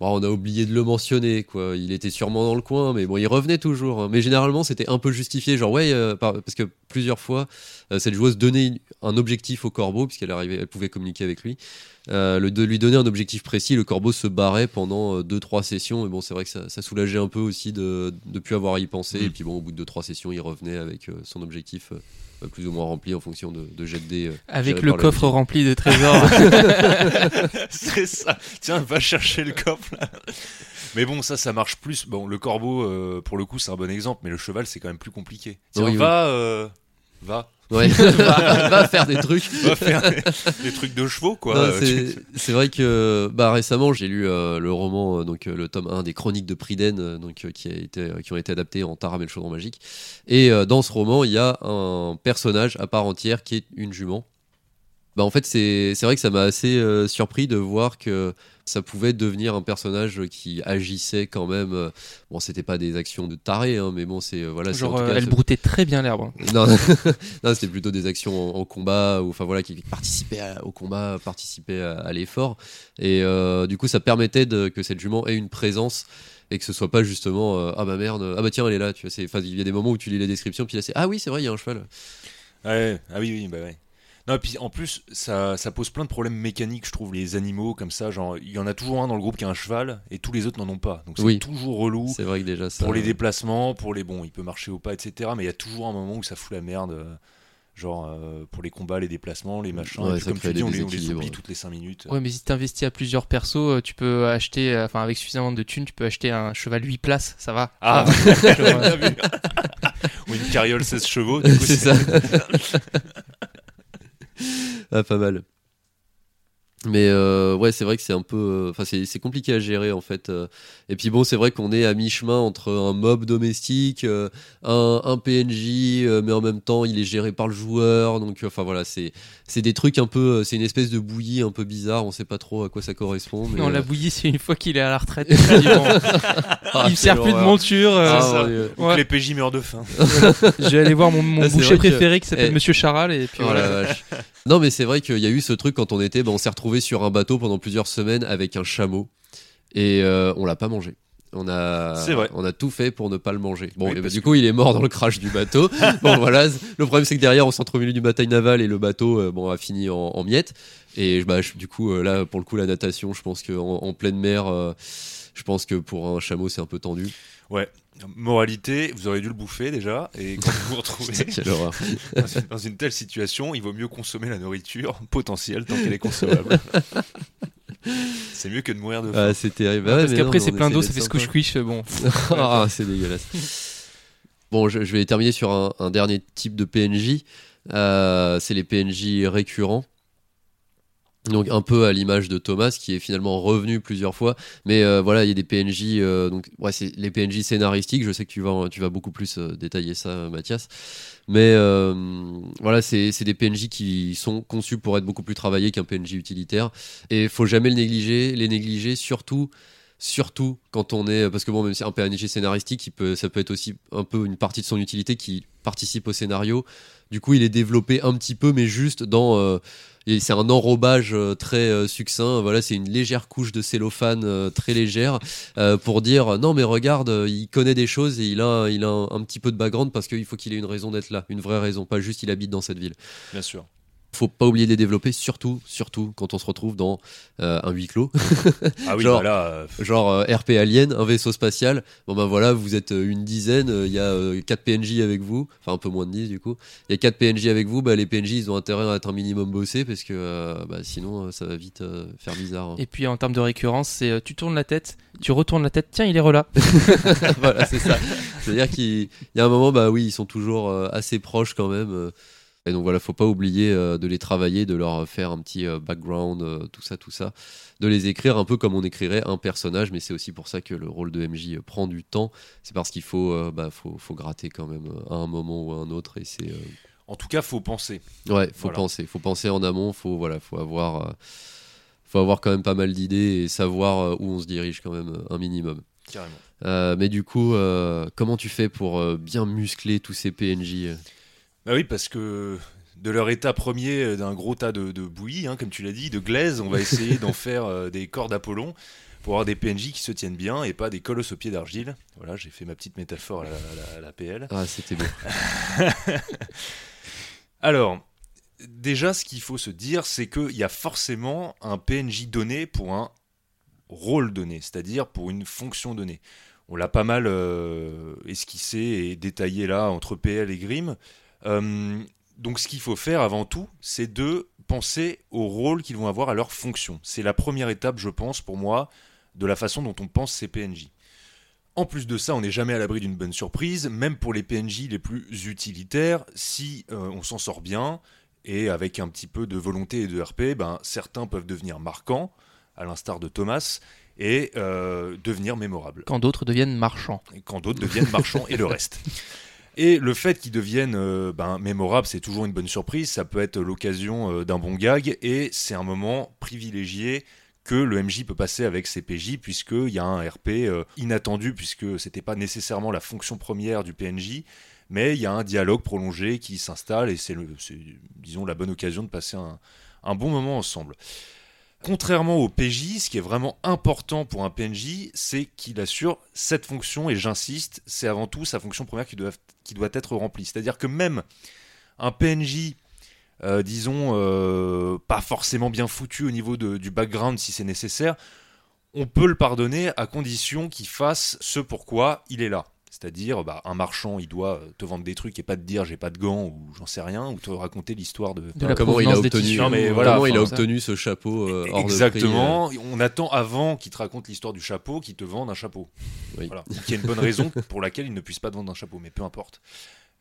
bon, on a oublié de le mentionner. Quoi. Il était sûrement dans le coin, mais bon, il revenait toujours. hein. Mais généralement, c'était un peu justifié. Genre, ouais, euh, par- parce que plusieurs fois, euh, cette joueuse donnait une- un objectif au corbeau, puisqu'elle arrivait, elle pouvait communiquer avec lui. Euh, le, de lui donner un objectif précis, le corbeau se barrait pendant 2-3 sessions. Et bon, c'est vrai que ça, ça soulageait un peu aussi de ne plus avoir à y penser. Mm. Et puis bon, au bout de 2-3 sessions, il revenait avec euh, son objectif euh, plus ou moins rempli en fonction de, de jet de dés. euh, Avec le coffre rempli de trésors. c'est ça. Tiens, va chercher le coffre là. Mais bon, ça, ça marche plus. Bon, le corbeau, euh, pour le coup, c'est un bon exemple, mais le cheval, c'est quand même plus compliqué. Tiens, Oui, oui. va, euh, va, Ouais, va, va faire des trucs. va faire des, des trucs de chevaux, quoi. Euh, c'est- vrai que bah, récemment j'ai lu euh, le roman, euh, donc le tome 1 des Chroniques de Priden, donc, qui, a été, qui ont été adaptés en Taram et le chaudron magique. Et euh, dans ce roman, il y a un personnage à part entière qui est une jument. Bah, en fait, c'est c'est vrai que ça m'a assez euh, surpris de voir que ça pouvait devenir un personnage qui agissait quand même. euh, bon, c'était pas des actions de taré, hein, mais bon, c'est euh, voilà. en Genre, tout euh, cas elle broutait très bien l'herbe. hein. non, non c'était plutôt des actions en, en combat, ou enfin voilà, qui participaient à- au combat, participaient à, à l'effort. Et euh, du coup, ça permettait de, que cette jument ait une présence et que ce soit pas justement euh, ah bah merde, ah bah tiens, elle est là. Tu vois, c'est- enfin, il y a des moments où tu lis les descriptions, puis là c'est ah oui, c'est vrai, il y a un cheval. Ouais, ah oui, oui, bah ouais. Non, et puis en plus, ça, ça pose plein de problèmes mécaniques, je trouve, les animaux comme ça. Genre, il y en a toujours un dans le groupe qui a un cheval et tous les autres n'en ont pas. Donc c'est Oui. toujours relou. C'est vrai que déjà ça. Pour les déplacements, pour les bons, il peut marcher au pas, etc. Mais il y a toujours un moment où ça fout la merde. euh, Genre euh, pour les combats, les déplacements, les machins. Ouais, puis, comme tu dis, on les, on les oublie toutes les 5 minutes. Ouais, mais si t'investis à plusieurs persos, euh, tu peux acheter, enfin avec suffisamment de thunes, tu peux acheter un cheval 8 places, ça va. Ah. Ou une carriole 16 chevaux. du coup, c'est ça. Ah, pas mal. Mais euh, ouais, c'est vrai que c'est un peu, euh, enfin c'est c'est compliqué à gérer en fait. euh. Et puis bon, c'est vrai qu'on est à mi-chemin entre un mob domestique, euh, un, un PNJ, euh, mais en même temps il est géré par le joueur. Donc euh, enfin voilà, c'est c'est des trucs un peu, euh, c'est une espèce de bouillie un peu bizarre. On sait pas trop à quoi ça correspond. Mais, Non, euh, la bouillie, c'est une fois qu'il est à la retraite. il ah, il me sert plus de monture. euh, Ah, C'est ça. mon Dieu. Ou Ouais. que les PJ meurent de faim. Je vais aller voir mon, mon Ah, boucher vrai que- préféré qui s'appelle Eh. Monsieur Charal et puis Oh voilà. Non, mais c'est vrai qu'il y a eu ce truc quand on était, ben, on s'est retrouvé sur un bateau pendant plusieurs semaines avec un chameau et euh, on l'a pas mangé. On a, C'est vrai. on a tout fait pour ne pas le manger. Bon, Oui, parce du coup, il est mort dans le crash du bateau. bon, voilà. Le problème, c'est que derrière, on s'est entre au milieu du bataille navale et le bateau, euh, bon, a fini en, en miettes. Et bah, je- du coup, euh, là, pour le coup, la natation, je pense qu'en en pleine mer, je pense que pour un chameau, c'est un peu tendu. Moralité, vous auriez dû le bouffer déjà. Et quand vous vous retrouvez dans une, dans une telle situation, il vaut mieux consommer la nourriture potentielle tant qu'elle est consommable. C'est mieux que de mourir de faim. Ah, c'est terrible. Ah ouais, Parce qu'après, c'est plein d'eau, ça fait sympa. squish-squish. Bon, ah, c'est dégueulasse. Bon, je, je vais terminer sur un, un dernier type de PNJ. Euh, c'est les PNJ récurrents. Donc un peu à l'image de Thomas qui est finalement revenu plusieurs fois, mais euh, voilà il y a des PNJ euh, donc ouais c'est les PNJ scénaristiques. Je sais que tu vas tu vas beaucoup plus euh, détailler ça Mathias, mais voilà c'est des PNJ qui sont conçus pour être beaucoup plus travaillés qu'un PNJ utilitaire. Et faut jamais le négliger les négliger surtout surtout quand on est parce que bon même si un PNJ scénaristique il peut ça peut être aussi un peu une partie de son utilité qui participe au scénario. Du coup il est développé un petit peu mais juste dans c'est un enrobage euh, très euh, succinct voilà c'est une légère couche de cellophane euh, très légère pour dire non mais regarde il connaît des choses et il a il a un, un petit peu de background parce qu'il faut qu'il ait une raison d'être là une vraie raison pas juste il habite dans cette ville Bien sûr. Faut pas oublier de les développer surtout surtout quand on se retrouve dans euh, un huis clos Ah oui, Genre- bah là, euh, genre euh, RP Alien, un vaisseau spatial. Bon ben voilà, vous êtes une dizaine, euh, il y a 4 PNJ avec vous, enfin un peu moins de 10 du coup. Il y a 4 PNJ avec vous, bah, les PNJ ils ont intérêt à être un minimum bossés parce que euh, bah, sinon euh, ça va vite euh, faire bizarre. hein. Et puis en termes de récurrence, c'est euh, tu tournes la tête, tu retournes la tête, tiens, il est relà. voilà, c'est ça. C'est-à-dire qu'il il y a un moment, bah oui, ils sont toujours euh, assez proches quand même. Et donc voilà, faut pas oublier euh, de les travailler, de leur faire un petit euh, background, euh, tout ça, tout ça. De les écrire un peu comme on écrirait un personnage, mais c'est aussi pour ça que le rôle de MJ prend du temps. C'est parce qu'il faut, bah, faut, faut gratter quand même à un moment ou à un autre. Et c'est. en tout cas, faut penser. Ouais, faut Voilà. penser. Faut penser en amont, faut, voilà, faut avoir. faut avoir quand même pas mal d'idées et savoir où on se dirige quand même un minimum. Carrément. Euh, mais du coup, euh, comment tu fais pour euh, bien muscler tous ces PNJ Bah oui, parce que de leur état premier euh, d'un gros tas de, de bouillie, hein, comme tu l'as dit, de glaise, on va essayer d'en faire euh, des corps d'Apollon pour avoir des PNJ qui se tiennent bien et pas des colosses au pied d'argile. Voilà, j'ai fait ma petite métaphore à la, à la- à la PL. Ah, c'était beau. Alors, déjà, ce qu'il faut se dire, c'est qu'il y a forcément un PNJ donné pour un rôle donné, c'est-à-dire pour une fonction donnée. On l'a pas mal euh, esquissé et détaillé là entre PL et Grim. Euh, donc, ce qu'il faut faire avant tout, c'est de penser au rôle qu'ils vont avoir à leur fonction. C'est la première étape, je pense, pour moi, de la façon dont on pense ces PNJ. En plus de ça, on n'est jamais à l'abri d'une bonne surprise, même pour les PNJ les plus utilitaires, si euh, on s'en sort bien, et avec un petit peu de volonté et de RP, ben, certains peuvent devenir marquants, à l'instar de Thomas, et euh, devenir mémorables Quand d'autres deviennent marchands. et quand d'autres deviennent marchands et le reste. Et le fait qu'ils deviennent euh, ben, mémorables, c'est toujours une bonne surprise. Ça peut être l'occasion euh, d'un bon gag et c'est un moment privilégié que le MJ peut passer avec ses PJ puisqu'il y a un RP euh, inattendu puisque c'était pas nécessairement la fonction première du PNJ. Mais il y a un dialogue prolongé qui s'installe et c'est, disons, la bonne occasion de passer un bon moment ensemble. Contrairement au PJ, ce qui est vraiment important pour un PNJ, c'est qu'il assure cette fonction, et j'insiste, c'est avant tout sa fonction première qui doit, être remplie. C'est-à-dire que même un PNJ, euh, disons, euh, pas forcément bien foutu au niveau du background si c'est nécessaire, on peut le pardonner à condition qu'il fasse ce pourquoi il est là. C'est-à-dire, bah, un marchand, il doit te vendre des trucs et pas te dire j'ai pas de gants ou j'en sais rien, ou te raconter l'histoire de, De la comment il a obtenu, tissus. Non, mais voilà, comment il a enfin, ça. obtenu ce chapeau euh, hors de prix, Exactement. On attend avant qu'il te raconte l'histoire du chapeau qu'il te vende un chapeau. Oui. Voilà. Ou qu'il y a une bonne raison pour laquelle il ne puisse pas te vendre un chapeau, mais peu importe.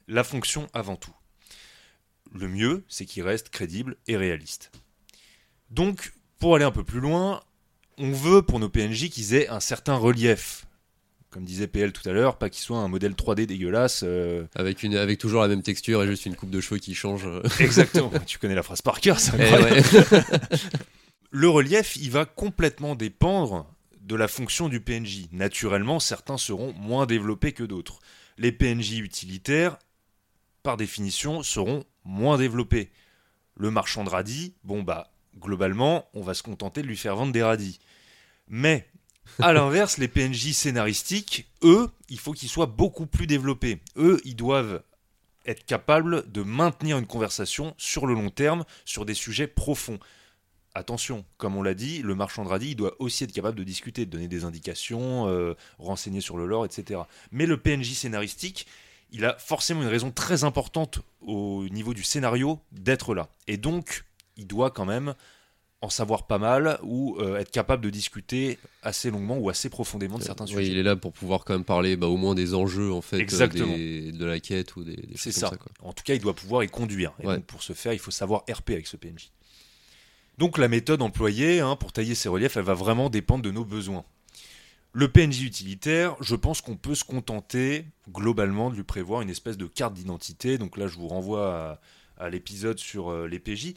La fonction avant tout. Le mieux, c'est qu'il reste crédible et réaliste. Donc, pour aller un peu plus loin, on veut pour nos PNJ qu'ils aient un certain relief. Comme disait PL tout à l'heure, pas qu'ils soient un modèle 3D dégueulasse. euh, euh, avec, une, avec toujours la même texture et juste une coupe de cheveux qui change. euh. Exactement. tu connais la phrase par cœur, c'est Eh incroyable. ouais. Le relief, il va complètement dépendre de la fonction du PNJ. Naturellement, certains seront moins développés que d'autres. Les PNJ utilitaires, par définition, seront moins développés. Le marchand de radis, bon bah, globalement, on va se contenter de lui faire vendre des radis. Mais, à l'inverse, les PNJ scénaristiques, eux, il faut qu'ils soient beaucoup plus développés. Eux, ils doivent être capables de maintenir une conversation sur le long terme, sur des sujets profonds. Attention, comme on l'a dit, le marchand de radis il doit aussi être capable de discuter, de donner des indications, euh, renseigner sur le lore, etc. Mais le PNJ scénaristique, il a forcément une raison très importante au niveau du scénario d'être là. Et donc, il doit quand même en savoir pas mal ou euh, être capable de discuter assez longuement ou assez profondément de certains Oui, sujets. il est là pour pouvoir quand même parler bah, au moins des enjeux en fait, euh, Exactement. des- de la quête ou des, des C'est choses ça. comme ça. quoi. En tout cas, il doit pouvoir y conduire. Et Ouais. donc, pour ce faire, il faut savoir RP avec ce PNJ. Donc, la méthode employée hein, pour tailler ces reliefs, elle va vraiment dépendre de nos besoins. Le PNJ utilitaire, je pense qu'on peut se contenter globalement de lui prévoir une espèce de carte d'identité. Donc là, je vous renvoie à, à l'épisode sur euh, les PJ.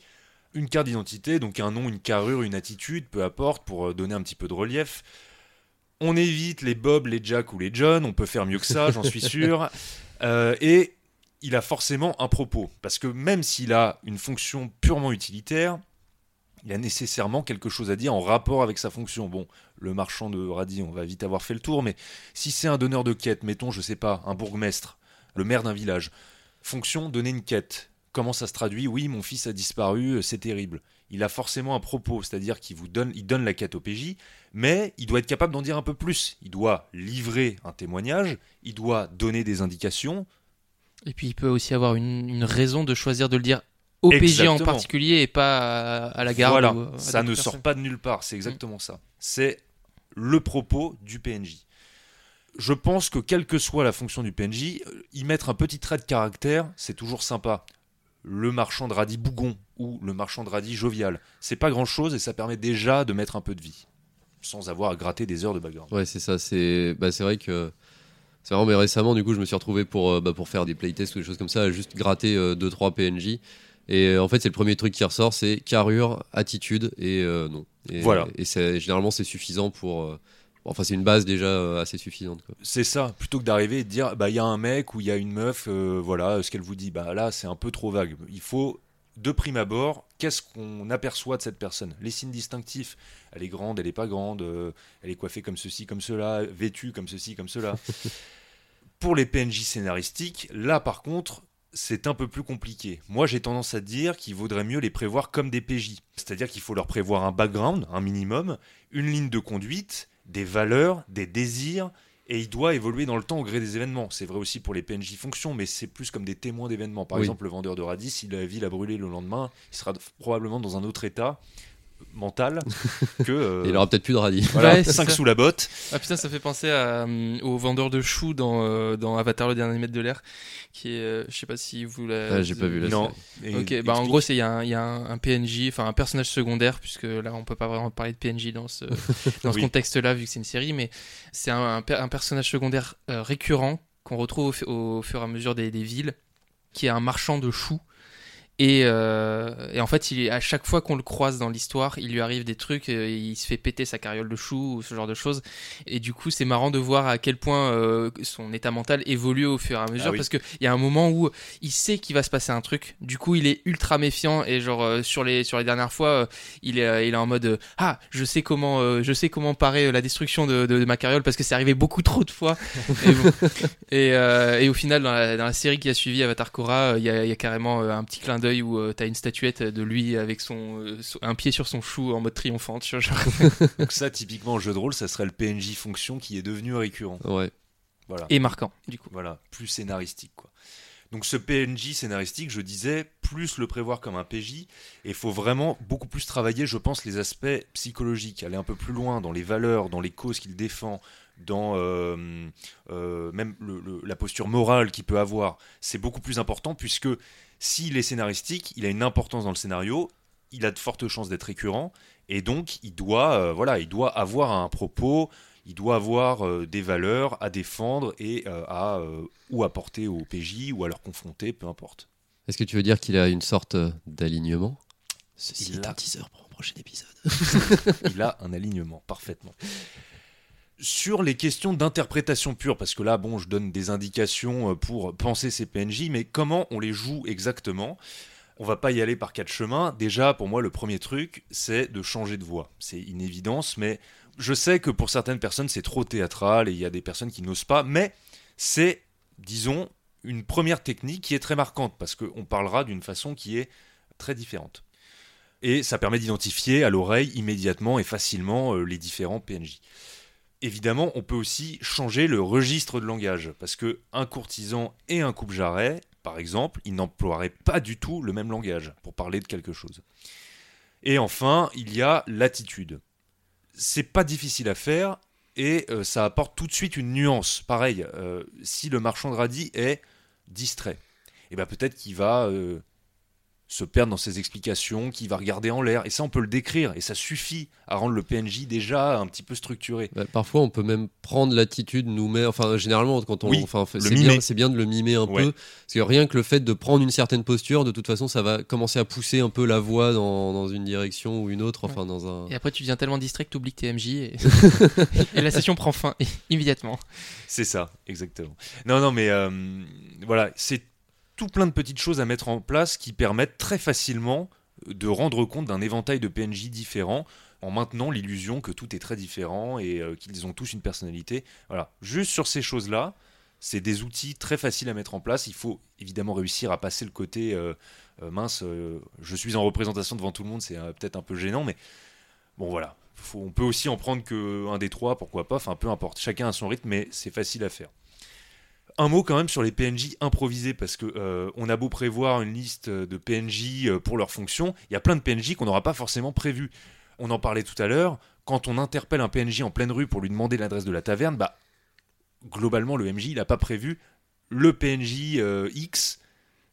Une carte d'identité, donc un nom, une carrure, une attitude, peu importe, pour euh, donner un petit peu de relief. On évite les Bob, les Jack ou les John, on peut faire mieux que ça, j'en suis sûr. Euh, et il a forcément un propos, parce que même s'il a une fonction purement utilitaire, il a nécessairement quelque chose à dire en rapport avec sa fonction. Bon, le marchand de radis, on va vite avoir fait le tour, mais si c'est un donneur de quête, mettons, je sais pas, un bourgmestre, le maire d'un village, fonction, donner une quête. Comment ça se traduit Oui, mon fils a disparu, euh, c'est terrible. Il a forcément un propos, c'est-à-dire qu'il vous donne, il donne la quête au PJ, mais il doit être capable d'en dire un peu plus. Il doit livrer un témoignage, il doit donner des indications. Et puis il peut aussi avoir une, une raison de choisir de le dire au PJ en particulier et pas à, à la garde. Voilà, ou à ça ne sort pas de nulle part, c'est exactement ça. C'est le propos du PNJ. Je pense que quelle que soit la fonction du PNJ, euh, y mettre un petit trait de caractère, c'est toujours sympa. Le marchand de radis bougon ou le marchand de radis jovial, c'est pas grand chose et ça permet déjà de mettre un peu de vie, sans avoir à gratter des heures de background. Ouais, c'est ça. C'est bah, vrai que. C'est vraiment, mais récemment, du coup, je me suis retrouvé pour, euh, bah, pour faire des playtests ou des choses comme ça, à juste gratter 2-3 PNJ. Et euh, en fait, c'est le premier truc qui ressort c'est carrure, attitude et euh, non. Et, Voilà. Et c'est- généralement, c'est suffisant pour. Enfin, c'est une base déjà euh, assez suffisante. C'est ça, plutôt que d'arriver et de dire bah il y a un mec ou il y a une meuf, euh, voilà ce qu'elle vous dit. Bah là c'est un peu trop vague. Il faut de prime abord, qu'est-ce qu'on aperçoit de cette personne? Les signes distinctifs. Elle est grande, elle est pas grande, euh, elle est coiffée comme ceci, comme cela, vêtue comme ceci, comme cela. Pour les PNJ scénaristiques, là par contre, c'est un peu plus compliqué. Moi j'ai tendance à dire qu'il vaudrait mieux les prévoir comme des PJ. C'est-à-dire qu'il faut leur prévoir un background, un minimum, une ligne de conduite, des valeurs, des désirs, et il doit évoluer dans le temps au gré des événements. C'est vrai aussi pour les PNJ fonctions, mais c'est plus comme des témoins d'événements. Par Oui. exemple, le vendeur de radis, si la ville a brûlé le lendemain, il sera probablement dans un autre état mental que euh, il aura peut-être plus de radis. voilà, Ouais, c'est 5 ça. sous la botte. Ah putain, ça fait penser à, euh, au vendeur de choux dans, euh, dans Avatar le dernier maître de l'air, qui est, euh, je sais pas si vous l'avez. Ah, j'ai pas vu la Non. série. Et Ok, bah en gros, c'est il y, a un- il y a un, un PNJ, enfin un personnage secondaire, puisque là on peut pas vraiment parler de PNJ dans ce, dans ce Oui. contexte-là, vu que c'est une série, mais c'est un, un per- un personnage secondaire euh, récurrent qu'on retrouve au, fu- au fur et à mesure des, des villes, qui est un marchand de choux. Et, euh, et en fait, il à chaque fois qu'on le croise dans l'histoire, il lui arrive des trucs, euh, il se fait péter sa carriole de choux ou ce genre de choses. Et du coup, c'est marrant de voir à quel point euh, son état mental évolue au fur et à mesure, Ah oui. parce qu'il y a un moment où il sait qu'il va se passer un truc. Du coup, il est ultra méfiant et genre euh, sur les sur les dernières fois, il est il est en mode ah je sais comment je sais comment parer la destruction de, de, de ma carriole parce que c'est arrivé beaucoup trop de fois. et, bon. et, et au final, dans la, dans la série qui a suivi Avatar Korra, il y, a, il y a carrément un petit clin d'œil où euh, t'as une statuette de lui avec son euh, un pied sur son chou en mode triomphant. Tu vois, genre. Donc ça, typiquement, en jeu de rôle, ça serait le PNJ fonction qui est devenu récurrent. Ouais. Voilà. et marquant du coup. Voilà, plus scénaristique quoi. Donc ce PNJ scénaristique, je disais, plus le prévoir comme un PJ, et il faut vraiment beaucoup plus travailler, je pense, les aspects psychologiques, aller un peu plus loin dans les valeurs, dans les causes qu'il défend, dans euh, euh, même le- le- la posture morale qu'il peut avoir. C'est beaucoup plus important puisque s'il est scénaristique, il a une importance dans le scénario, il a de fortes chances d'être récurrent, et donc il doit, euh, voilà, il doit avoir un propos, il doit avoir euh, des valeurs à défendre et euh, à ou apporter au PJ ou à leur confronter, peu importe. Est-ce que tu veux dire qu'il a une sorte d'alignement? Ceci Il est a- un teaser pour un prochain épisode. il a un alignement parfaitement. Sur les questions d'interprétation pure, parce que là, bon, je donne des indications euh, pour penser ces PNJ, mais comment on les joue exactement? On va pas y aller par quatre chemins. Déjà, pour moi, le premier truc, c'est de changer de voix. C'est une évidence, mais je sais que pour certaines personnes, c'est trop théâtral et il y a des personnes qui n'osent pas, mais c'est, disons, une première technique qui est très marquante, parce qu'on parlera d'une façon qui est très différente. Et ça permet d'identifier à l'oreille immédiatement et facilement euh, les différents PNJ. Évidemment, on peut aussi changer le registre de langage, parce que un courtisan et un coupe-jarret, par exemple, ils n'emploieraient pas du tout le même langage pour parler de quelque chose. Et enfin, il y a l'attitude. C'est pas difficile à faire et euh, ça apporte tout de suite une nuance. Pareil, euh, si le marchand de radis est distrait, et ben peut-être qu'il va euh, se perdre dans ses explications, qui va regarder en l'air. Et ça, on peut le décrire. Et ça suffit à rendre le PNJ déjà un petit peu structuré. Bah, parfois, on peut même prendre l'attitude, nous met, enfin, généralement, quand on, Oui, enfin, le c'est bien, c'est bien de le mimer un Ouais. peu, parce que rien que le fait de prendre une certaine posture, de toute façon, ça va commencer à pousser un peu la voix dans, dans une direction ou une autre, enfin, dans un. Et après, tu deviens tellement distrait que tu oublies que t'es MJ et... et la session prend fin immédiatement. C'est ça, exactement. Non, non, mais euh, voilà, c'est tout plein de petites choses à mettre en place qui permettent très facilement de rendre compte d'un éventail de PNJ différents en maintenant l'illusion que tout est très différent et euh, qu'ils ont tous une personnalité. Voilà, juste sur ces choses-là, c'est des outils très faciles à mettre en place. Il faut évidemment réussir à passer le côté euh, euh, mince, je suis en représentation devant tout le monde, c'est peut-être un peu gênant, mais bon voilà. On peut aussi en prendre que un des trois, pourquoi pas, enfin peu importe, chacun a son rythme, mais c'est facile à faire. Un mot quand même sur les PNJ improvisés, parce que euh, on a beau prévoir une liste de PNJ euh, pour leur fonction, il y a plein de PNJ qu'on n'aura pas forcément prévu. On en parlait tout à l'heure, quand on interpelle un PNJ en pleine rue pour lui demander l'adresse de la taverne, bah globalement le MJ n'a pas prévu le PNJ euh, X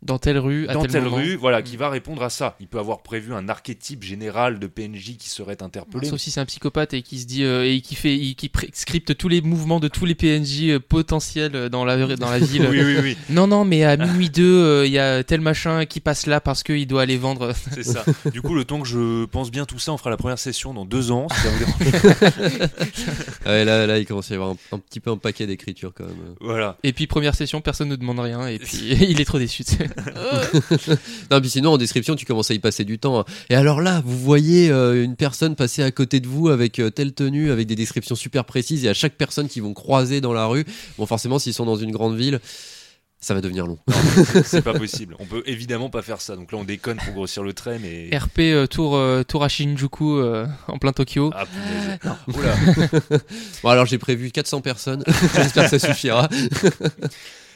Dans telle rue, à dans tel telle moment. rue, voilà, qui va répondre à ça. Il peut avoir prévu un archétype général de PNJ qui serait interpellé. Sauf si c'est un psychopathe et qui se dit euh, et qui fait et qui scripte tous les mouvements de tous les PNJ euh, potentiels euh, dans la dans la ville. oui, oui, oui, Non non mais à minuit 2 il y a tel machin qui passe là parce qu'il doit aller vendre. c'est ça. Du coup, le temps que je pense bien tout ça, on fera la première session dans deux ans. si ça vous dérange. Ouais, là, là, il commence à y avoir un, un petit peu un paquet d'écriture quand même. voilà. Et puis première session personne ne demande rien et puis il est trop déçu. Non, puis sinon, en description, tu commences à y passer du temps. hein. Et alors là, vous voyez euh, une personne passer à côté de vous avec euh, telle tenue, avec des descriptions super précises, et à chaque personne qu'ils vont croiser dans la rue, bon, forcément, s'ils sont dans une grande ville, ça va devenir long. C'est pas possible. On peut évidemment pas faire ça. Donc là, on déconne pour grossir le trait, mais. RP euh, tour euh, tour à Shinjuku euh, en plein Tokyo. Ah, punaise. Oula. Bon, alors j'ai prévu 400 personnes, j'espère que ça suffira.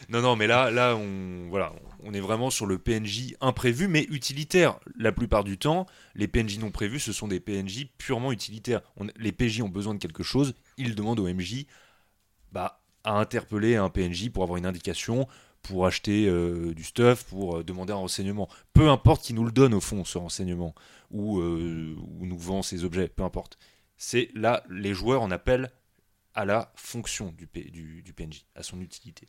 Non, non, mais là, là, on, voilà, on est vraiment sur le PNJ imprévu, mais utilitaire. La plupart du temps, les PNJ non prévus, ce sont des PNJ purement utilitaires. On- les PJ ont besoin de quelque chose, ils demandent au MJ bah, à interpeller un PNJ pour avoir une indication, pour acheter euh, du stuff, pour euh, demander un renseignement. Peu importe qui nous le donne au fond, ce renseignement, ou, euh, ou nous vend ces objets, peu importe. C'est là, les joueurs en appellent à la fonction du, du PNJ, à son utilité.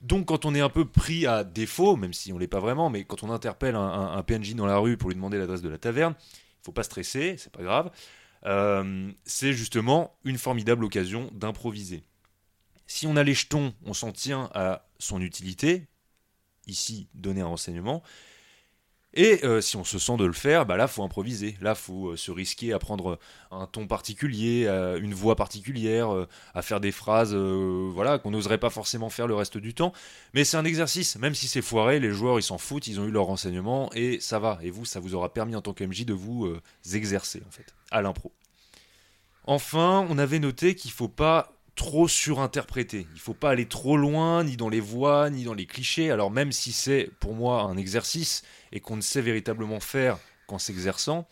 Donc quand on est un peu pris à défaut, même si on l'est pas vraiment, mais quand on interpelle un PNJ dans la rue pour lui demander l'adresse de la taverne, il faut pas stresser, c'est pas grave. Euh, c'est justement une formidable occasion d'improviser. Si on a les jetons, on s'en tient à son utilité, ici donner un renseignement. Et euh, si on se sent de le faire, bah là faut improviser. Là faut euh, se risquer à prendre un ton particulier, euh, une voix particulière, euh, à faire des phrases euh, voilà qu'on n'oserait pas forcément faire le reste du temps. Mais c'est un exercice, même si c'est foiré, les joueurs ils s'en foutent, ils ont eu leur renseignement et ça va. Et vous, ça vous aura permis en tant que MJ de vous euh, exercer en fait à l'impro. Enfin, on avait noté qu'il faut pas trop surinterpréter. Il faut pas aller trop loin, ni dans les voix, ni dans les clichés. Alors même si c'est pour moi un exercice et qu'on ne sait véritablement faire qu'en s'exerçant,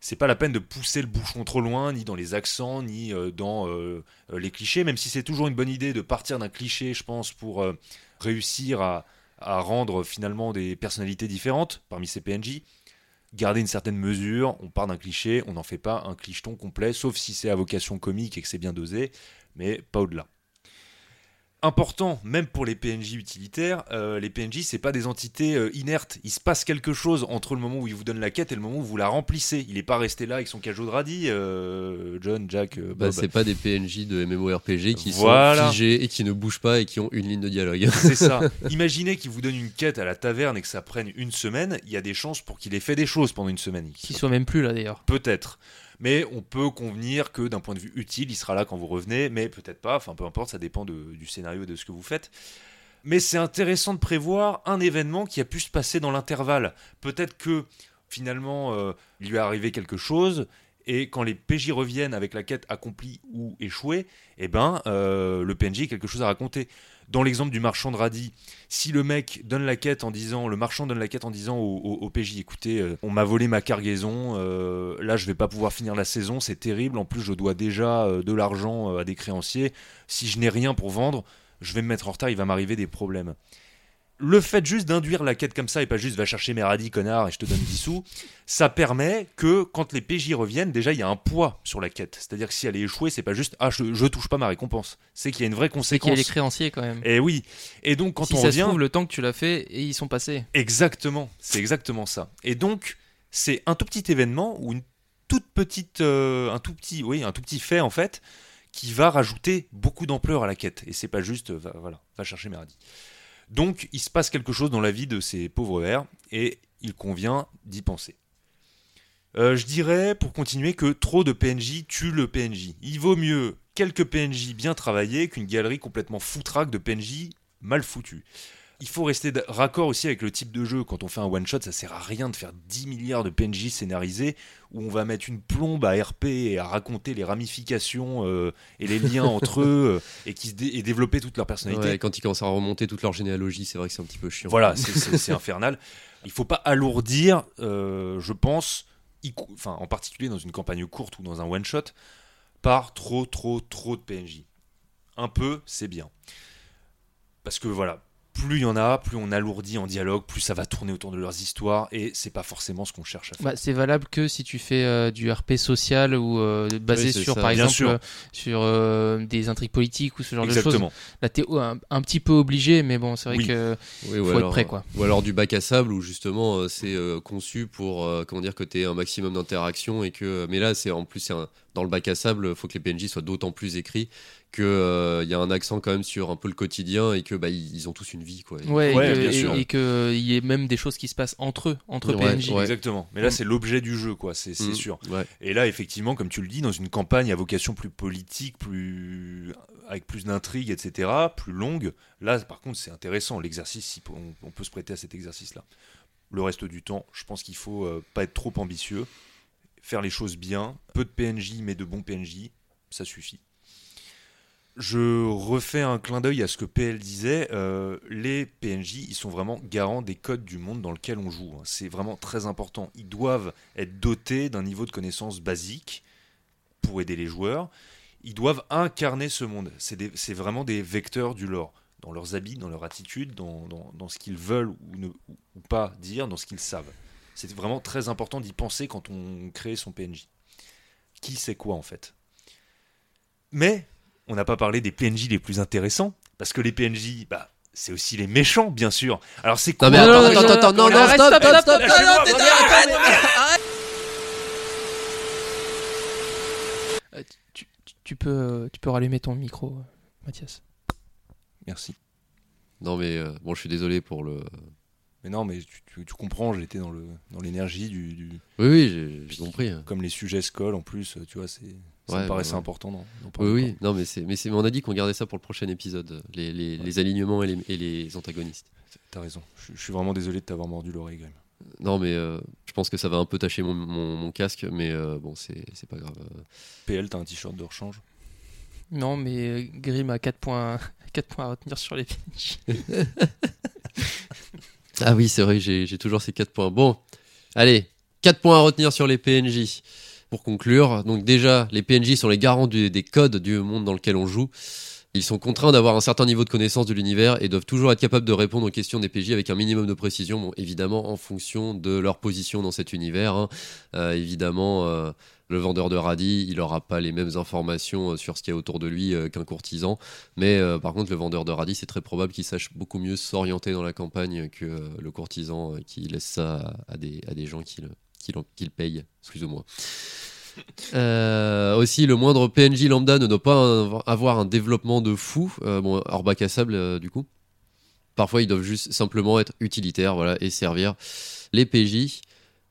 c'est pas la peine de pousser le bouchon trop loin, ni dans les accents, ni euh, dans euh, euh, les clichés, même si c'est toujours une bonne idée de partir d'un cliché, je pense, pour réussir à, à rendre finalement des personnalités différentes parmi ces PNJ. Garder une certaine mesure, on part d'un cliché, on n'en fait pas un clicheton complet, sauf si c'est à vocation comique et que c'est bien dosé, mais pas au-delà. Important, même pour les PNJ utilitaires, euh, les PNJ c'est pas des entités euh, inertes. Il se passe quelque chose entre le moment où il vous donne la quête et le moment où vous la remplissez. Il n'est pas resté là avec son cajot de radis, euh, John, Jack, euh, Bah, Bob. c'est pas des PNJ de MMORPG qui Voilà. sont figés et qui ne bougent pas et qui ont une ligne de dialogue. C'est ça. Imaginez qu'il vous donne une quête à la taverne et que ça prenne une semaine. Il y a des chances pour qu'il ait fait des choses pendant une semaine. Qui soit même plus là d'ailleurs. Peut-être. Mais on peut convenir que d'un point de vue utile, il sera là quand vous revenez, mais peut-être pas. Enfin, peu importe, ça dépend du scénario et de ce que vous faites. Mais c'est intéressant de prévoir un événement qui a pu se passer dans l'intervalle. Peut-être que finalement, euh, il lui est arrivé quelque chose. Et quand les PJ reviennent avec la quête accomplie ou échouée, eh ben, euh, le PNJ a quelque chose à raconter. Dans l'exemple du marchand de radis, si le mec donne la quête en disant, le marchand donne la quête en disant au, PJ, écoutez, euh, on m'a volé ma cargaison, euh, là je vais pas pouvoir finir la saison, c'est terrible, en plus je dois déjà euh, de l'argent à des créanciers, si je n'ai rien pour vendre, je vais me mettre en retard, il va m'arriver des problèmes. Le fait juste d'induire la quête comme ça et pas juste va chercher mes radis connard et je te donne 10 sous, ça permet que quand les PJ reviennent, déjà il y a un poids sur la quête. C'est-à-dire que si elle est échouée, c'est pas juste ah je, je touche pas ma récompense. C'est qu'il y a une vraie C'est qu'il y conséquence. a les créanciers quand même. Et oui. Et donc quand si on ça revient, se trouve, le temps que tu l'as fait, et ils sont passés. Exactement, c'est exactement ça. Et donc, c'est un tout petit événement ou une toute petite, euh, un tout petit, oui, un tout petit fait en fait, qui va rajouter beaucoup d'ampleur à la quête. Et c'est pas juste, euh, va, voilà, va chercher mes radis. Donc, il se passe quelque chose dans la vie de ces pauvres vers et il convient d'y penser. Euh, je dirais, pour continuer, que trop de PNJ tue le PNJ. Il vaut mieux quelques PNJ bien travaillés qu'une galerie complètement foutraque de PNJ mal foutus. Il faut rester raccord aussi avec le type de jeu. Quand on fait un one-shot, ça sert à rien de faire 10 milliards de PNJ scénarisés où on va mettre une plombe à RP et à raconter les ramifications euh, et les liens entre eux euh, et, qui se dé- et développer toute leur personnalité. Ouais, quand ils commencent à remonter toute leur généalogie, c'est vrai que c'est un petit peu chiant. Voilà, c'est- infernal. Il faut pas alourdir, euh, je pense, enfin, en particulier dans une campagne courte ou dans un one-shot, par trop, trop, trop de PNJ. Un peu, c'est bien. Parce que voilà, plus il y en a, plus on alourdit en dialogue, plus ça va tourner autour de leurs histoires, et c'est pas forcément ce qu'on cherche à faire. Bah, c'est valable que si tu fais euh, du RP social ou euh, basé Oui, sur, ça. par Bien exemple, sûr. euh, sur euh, des intrigues politiques ou ce genre de choses. Exactement. Là, t'es un, un petit peu obligé, mais bon, c'est vrai Oui. que Oui, ou faut être alors, prêt, quoi. Ou alors du bac à sable où justement euh, c'est euh, conçu pour euh, comment dire que tu un maximum d'interaction et que mais là c'est en plus c'est un- dans le bac à sable, faut que les PNJ soient d'autant plus écrits que euh, y a un accent quand même sur un peu le quotidien et que bah ils, ils ont tous une vie quoi. Ouais, Ouais, et que- bien et- sûr. et qu'il y ait même des choses qui se passent entre eux, entre Ouais, PNJ. ouais. Exactement. Mais là, c'est l'objet du jeu, quoi, c'est Mm, sûr. Ouais. Et là, effectivement, comme tu le dis, dans une campagne à vocation plus politique, plus avec plus d'intrigue, etc., plus longue, là, par contre, c'est intéressant. L'exercice, si on, on peut se prêter à cet exercice-là. Le reste du temps, je pense qu'il faut euh, pas être trop ambitieux, faire les choses bien, peu de PNJ, mais de bons PNJ, ça suffit. Je refais un clin d'œil à ce que PL disait. euh, les PNJ, ils sont vraiment garants des codes du monde dans lequel on joue. hein. C'est vraiment très important. Ils doivent être dotés d'un niveau de connaissance basique pour aider les joueurs. Ils doivent incarner ce monde. C'est vraiment des vecteurs du lore. Dans leurs habits, dans leur attitude, dans, ce qu'ils veulent ou, ne, ou pas dire, dans ce qu'ils savent. C'est vraiment très important d'y penser quand on crée son PNJ. Qui sait quoi en fait? Mais on n'a pas parlé des PNJ les plus intéressants, parce que les PNJ, bah, c'est aussi les méchants, bien sûr. Alors c'est quoi Non mais Non, attends non, attends non, attends non non, non arrête, stop stop, stop stop, stop stop, non, non, stop, t'es- tu, peux, tu peux rallumer ton micro, Mathias. Merci. Non mais euh, bon je suis désolé pour le Mais non, mais tu, tu- tu comprends, j'étais dans le dans l'énergie du, du- Oui oui j'ai- j'ai compris. comme les sujets se collent en plus, tu vois, c'est ça Ouais, me paraissait ouais. important d'en Oui oui non mais c'est mais c'est on a dit qu'on gardait ça pour le prochain épisode les, les, Ouais. les alignements et les, et les antagonistes. T'as raison. Je, je suis vraiment désolé de t'avoir mordu l'oreille, Grim. Non mais euh, je pense que ça va un peu tâcher mon, mon, mon casque mais euh, bon c'est c'est pas grave. euh. PL, t'as un t-shirt de rechange? Non, mais euh, Grim a 4 points, 4 points à retenir sur les PNJ. Ah oui, c'est vrai, j'ai j'ai toujours ces 4 points. Bon, allez, 4 points à retenir sur les PNJ. Pour conclure, donc déjà, les PNJ sont les garants des codes du monde dans lequel on joue. Ils sont contraints d'avoir un certain niveau de connaissance de l'univers et doivent toujours être capables de répondre aux questions des PJ avec un minimum de précision, bon, évidemment en fonction de leur position dans cet univers. hein. Euh, évidemment, euh, le vendeur de radis, il n'aura pas les mêmes informations euh, sur ce qu'il y a autour de lui qu'un courtisan. Mais par contre, le vendeur de radis, c'est très probable qu'il sache beaucoup mieux s'orienter dans la campagne que le courtisan qui laisse ça à des, à des gens qui le, qui le- qui le payent, excusez-moi. Euh, aussi, le moindre PNJ lambda ne doit pas avoir un développement de fou, euh, hors bac à sable euh, du coup. Parfois, ils doivent juste simplement être utilitaires voilà, et servir les PJ.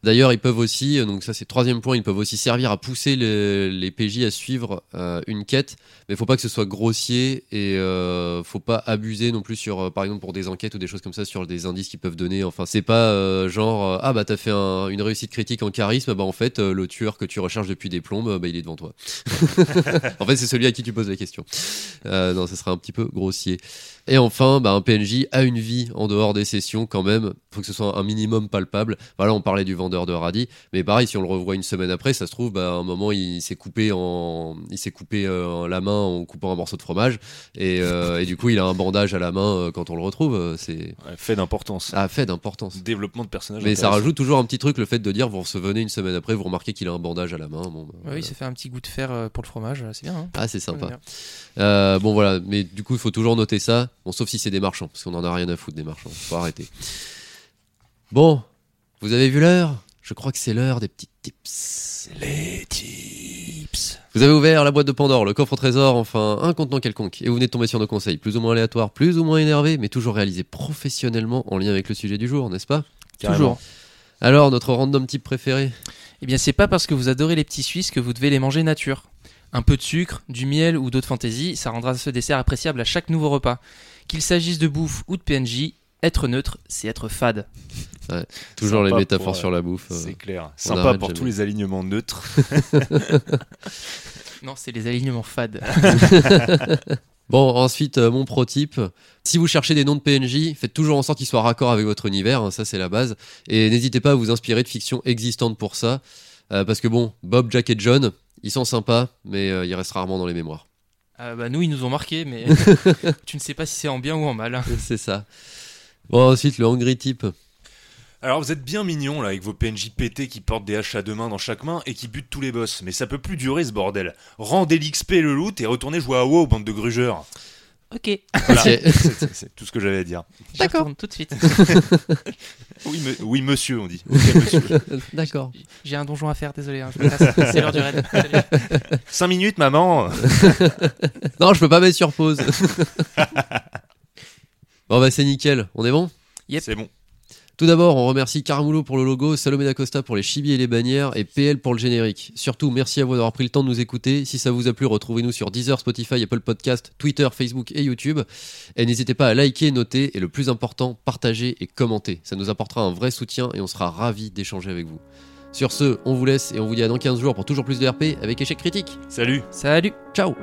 D'ailleurs, ils peuvent aussi, euh, donc ça c'est le troisième point, ils peuvent aussi servir à pousser le- les PJ à suivre euh, une quête, mais il faut pas que ce soit grossier et euh, faut pas abuser non plus sur, euh, par exemple pour des enquêtes ou des choses comme ça, sur des indices qu'ils peuvent donner. Enfin, c'est pas genre ah bah t'as fait un- une réussite critique en charisme, bah en fait le tueur que tu recherches depuis des plombes, bah il est devant toi. en fait, c'est celui à qui tu poses la question. Non, ce serait un petit peu grossier. Et enfin, bah, un PNJ a une vie en dehors des sessions quand même. faut que ce soit un minimum palpable. Voilà, on parlait du vendeur grandeur de radis. Mais pareil, si on le revoit une semaine après, ça se trouve, bah, à un moment, il s'est coupé, en... il s'est coupé euh, la main en coupant un morceau de fromage. Et, euh, et du coup, il a un bandage à la main euh, quand on le retrouve. euh, C'est Ouais, fait d'importance. ça a fait d'importance. Développement de personnage. Mais ça rajoute toujours un petit truc, le fait de dire, vous revenez une semaine après, vous remarquez qu'il a un bandage à la main. Bon, bah, Ouais, voilà. Oui, ça fait un petit goût de fer pour le fromage, c'est bien. hein. Ah, c'est sympa. Euh, bon voilà, mais du coup il faut toujours noter ça, bon, sauf si c'est des marchands, parce qu'on en a rien à foutre des marchands, faut arrêter. Bon, vous avez vu l'heure? Je crois que c'est l'heure des petits tips. Les tips. Vous avez ouvert la boîte de Pandore, le coffre au trésor, enfin un contenant quelconque, et vous venez de tomber sur nos conseils, plus ou moins aléatoires, plus ou moins énervés, mais toujours réalisés professionnellement en lien avec le sujet du jour, n'est-ce pas? Carrément. Toujours. Alors, notre random type préféré? Eh bien, c'est pas parce que vous adorez les petits Suisses que vous devez les manger nature. Un peu de sucre, du miel ou d'autres fantaisies, ça rendra ce dessert appréciable à chaque nouveau repas. Qu'il s'agisse de bouffe ou de PNJ, être neutre, c'est être fade. Toujours les métaphores pour, sur la bouffe. euh. C'est clair. Sympa pour jamais. tous les alignements neutres. Non, c'est les alignements fades. Bon, ensuite, euh, mon pro type. Si vous cherchez des noms de PNJ, faites toujours en sorte qu'ils soient raccords avec votre univers, hein, ça c'est la base. Et n'hésitez pas à vous inspirer de fictions existantes pour ça. euh, parce que bon, Bob, Jack et John, ils sont sympas, mais euh, ils restent rarement dans les mémoires. Euh, bah, nous, ils nous ont marqué, mais tu ne sais pas si c'est en bien ou en mal. hein. c'est ça. Bon, ensuite, le Hungry type. Alors vous êtes bien mignons là avec vos PNJ pétés qui portent des haches à deux mains dans chaque main et qui butent tous les boss. Mais ça peut plus durer ce bordel. Rendez l'XP et le loot et retournez jouer à WoW, bande de grugeurs. Ok, Voilà. C'est- tout ce que j'avais à dire. D'accord. tout de suite. Oui, me- oui monsieur, on dit. Ok, monsieur. D'accord. J'ai un donjon à faire, désolé, hein, je me casse. c'est l'heure du raid. Salut. Cinq minutes, maman. Non, je peux pas mettre sur pause. Bon, bah c'est nickel. On est bon Yep. C'est bon. Tout d'abord, on remercie Carmulo pour le logo, Salomé d'Acosta pour les chibis et les bannières et PL pour le générique. Surtout, merci à vous d'avoir pris le temps de nous écouter. Si ça vous a plu, retrouvez-nous sur Deezer, Spotify, Apple Podcast, Twitter, Facebook et YouTube. Et n'hésitez pas à liker, noter et le plus important, partager et commenter. Ça nous apportera un vrai soutien et on sera ravis d'échanger avec vous. Sur ce, on vous laisse et on vous dit à dans 15 jours pour toujours plus de RP avec échec critique. Salut. Salut Ciao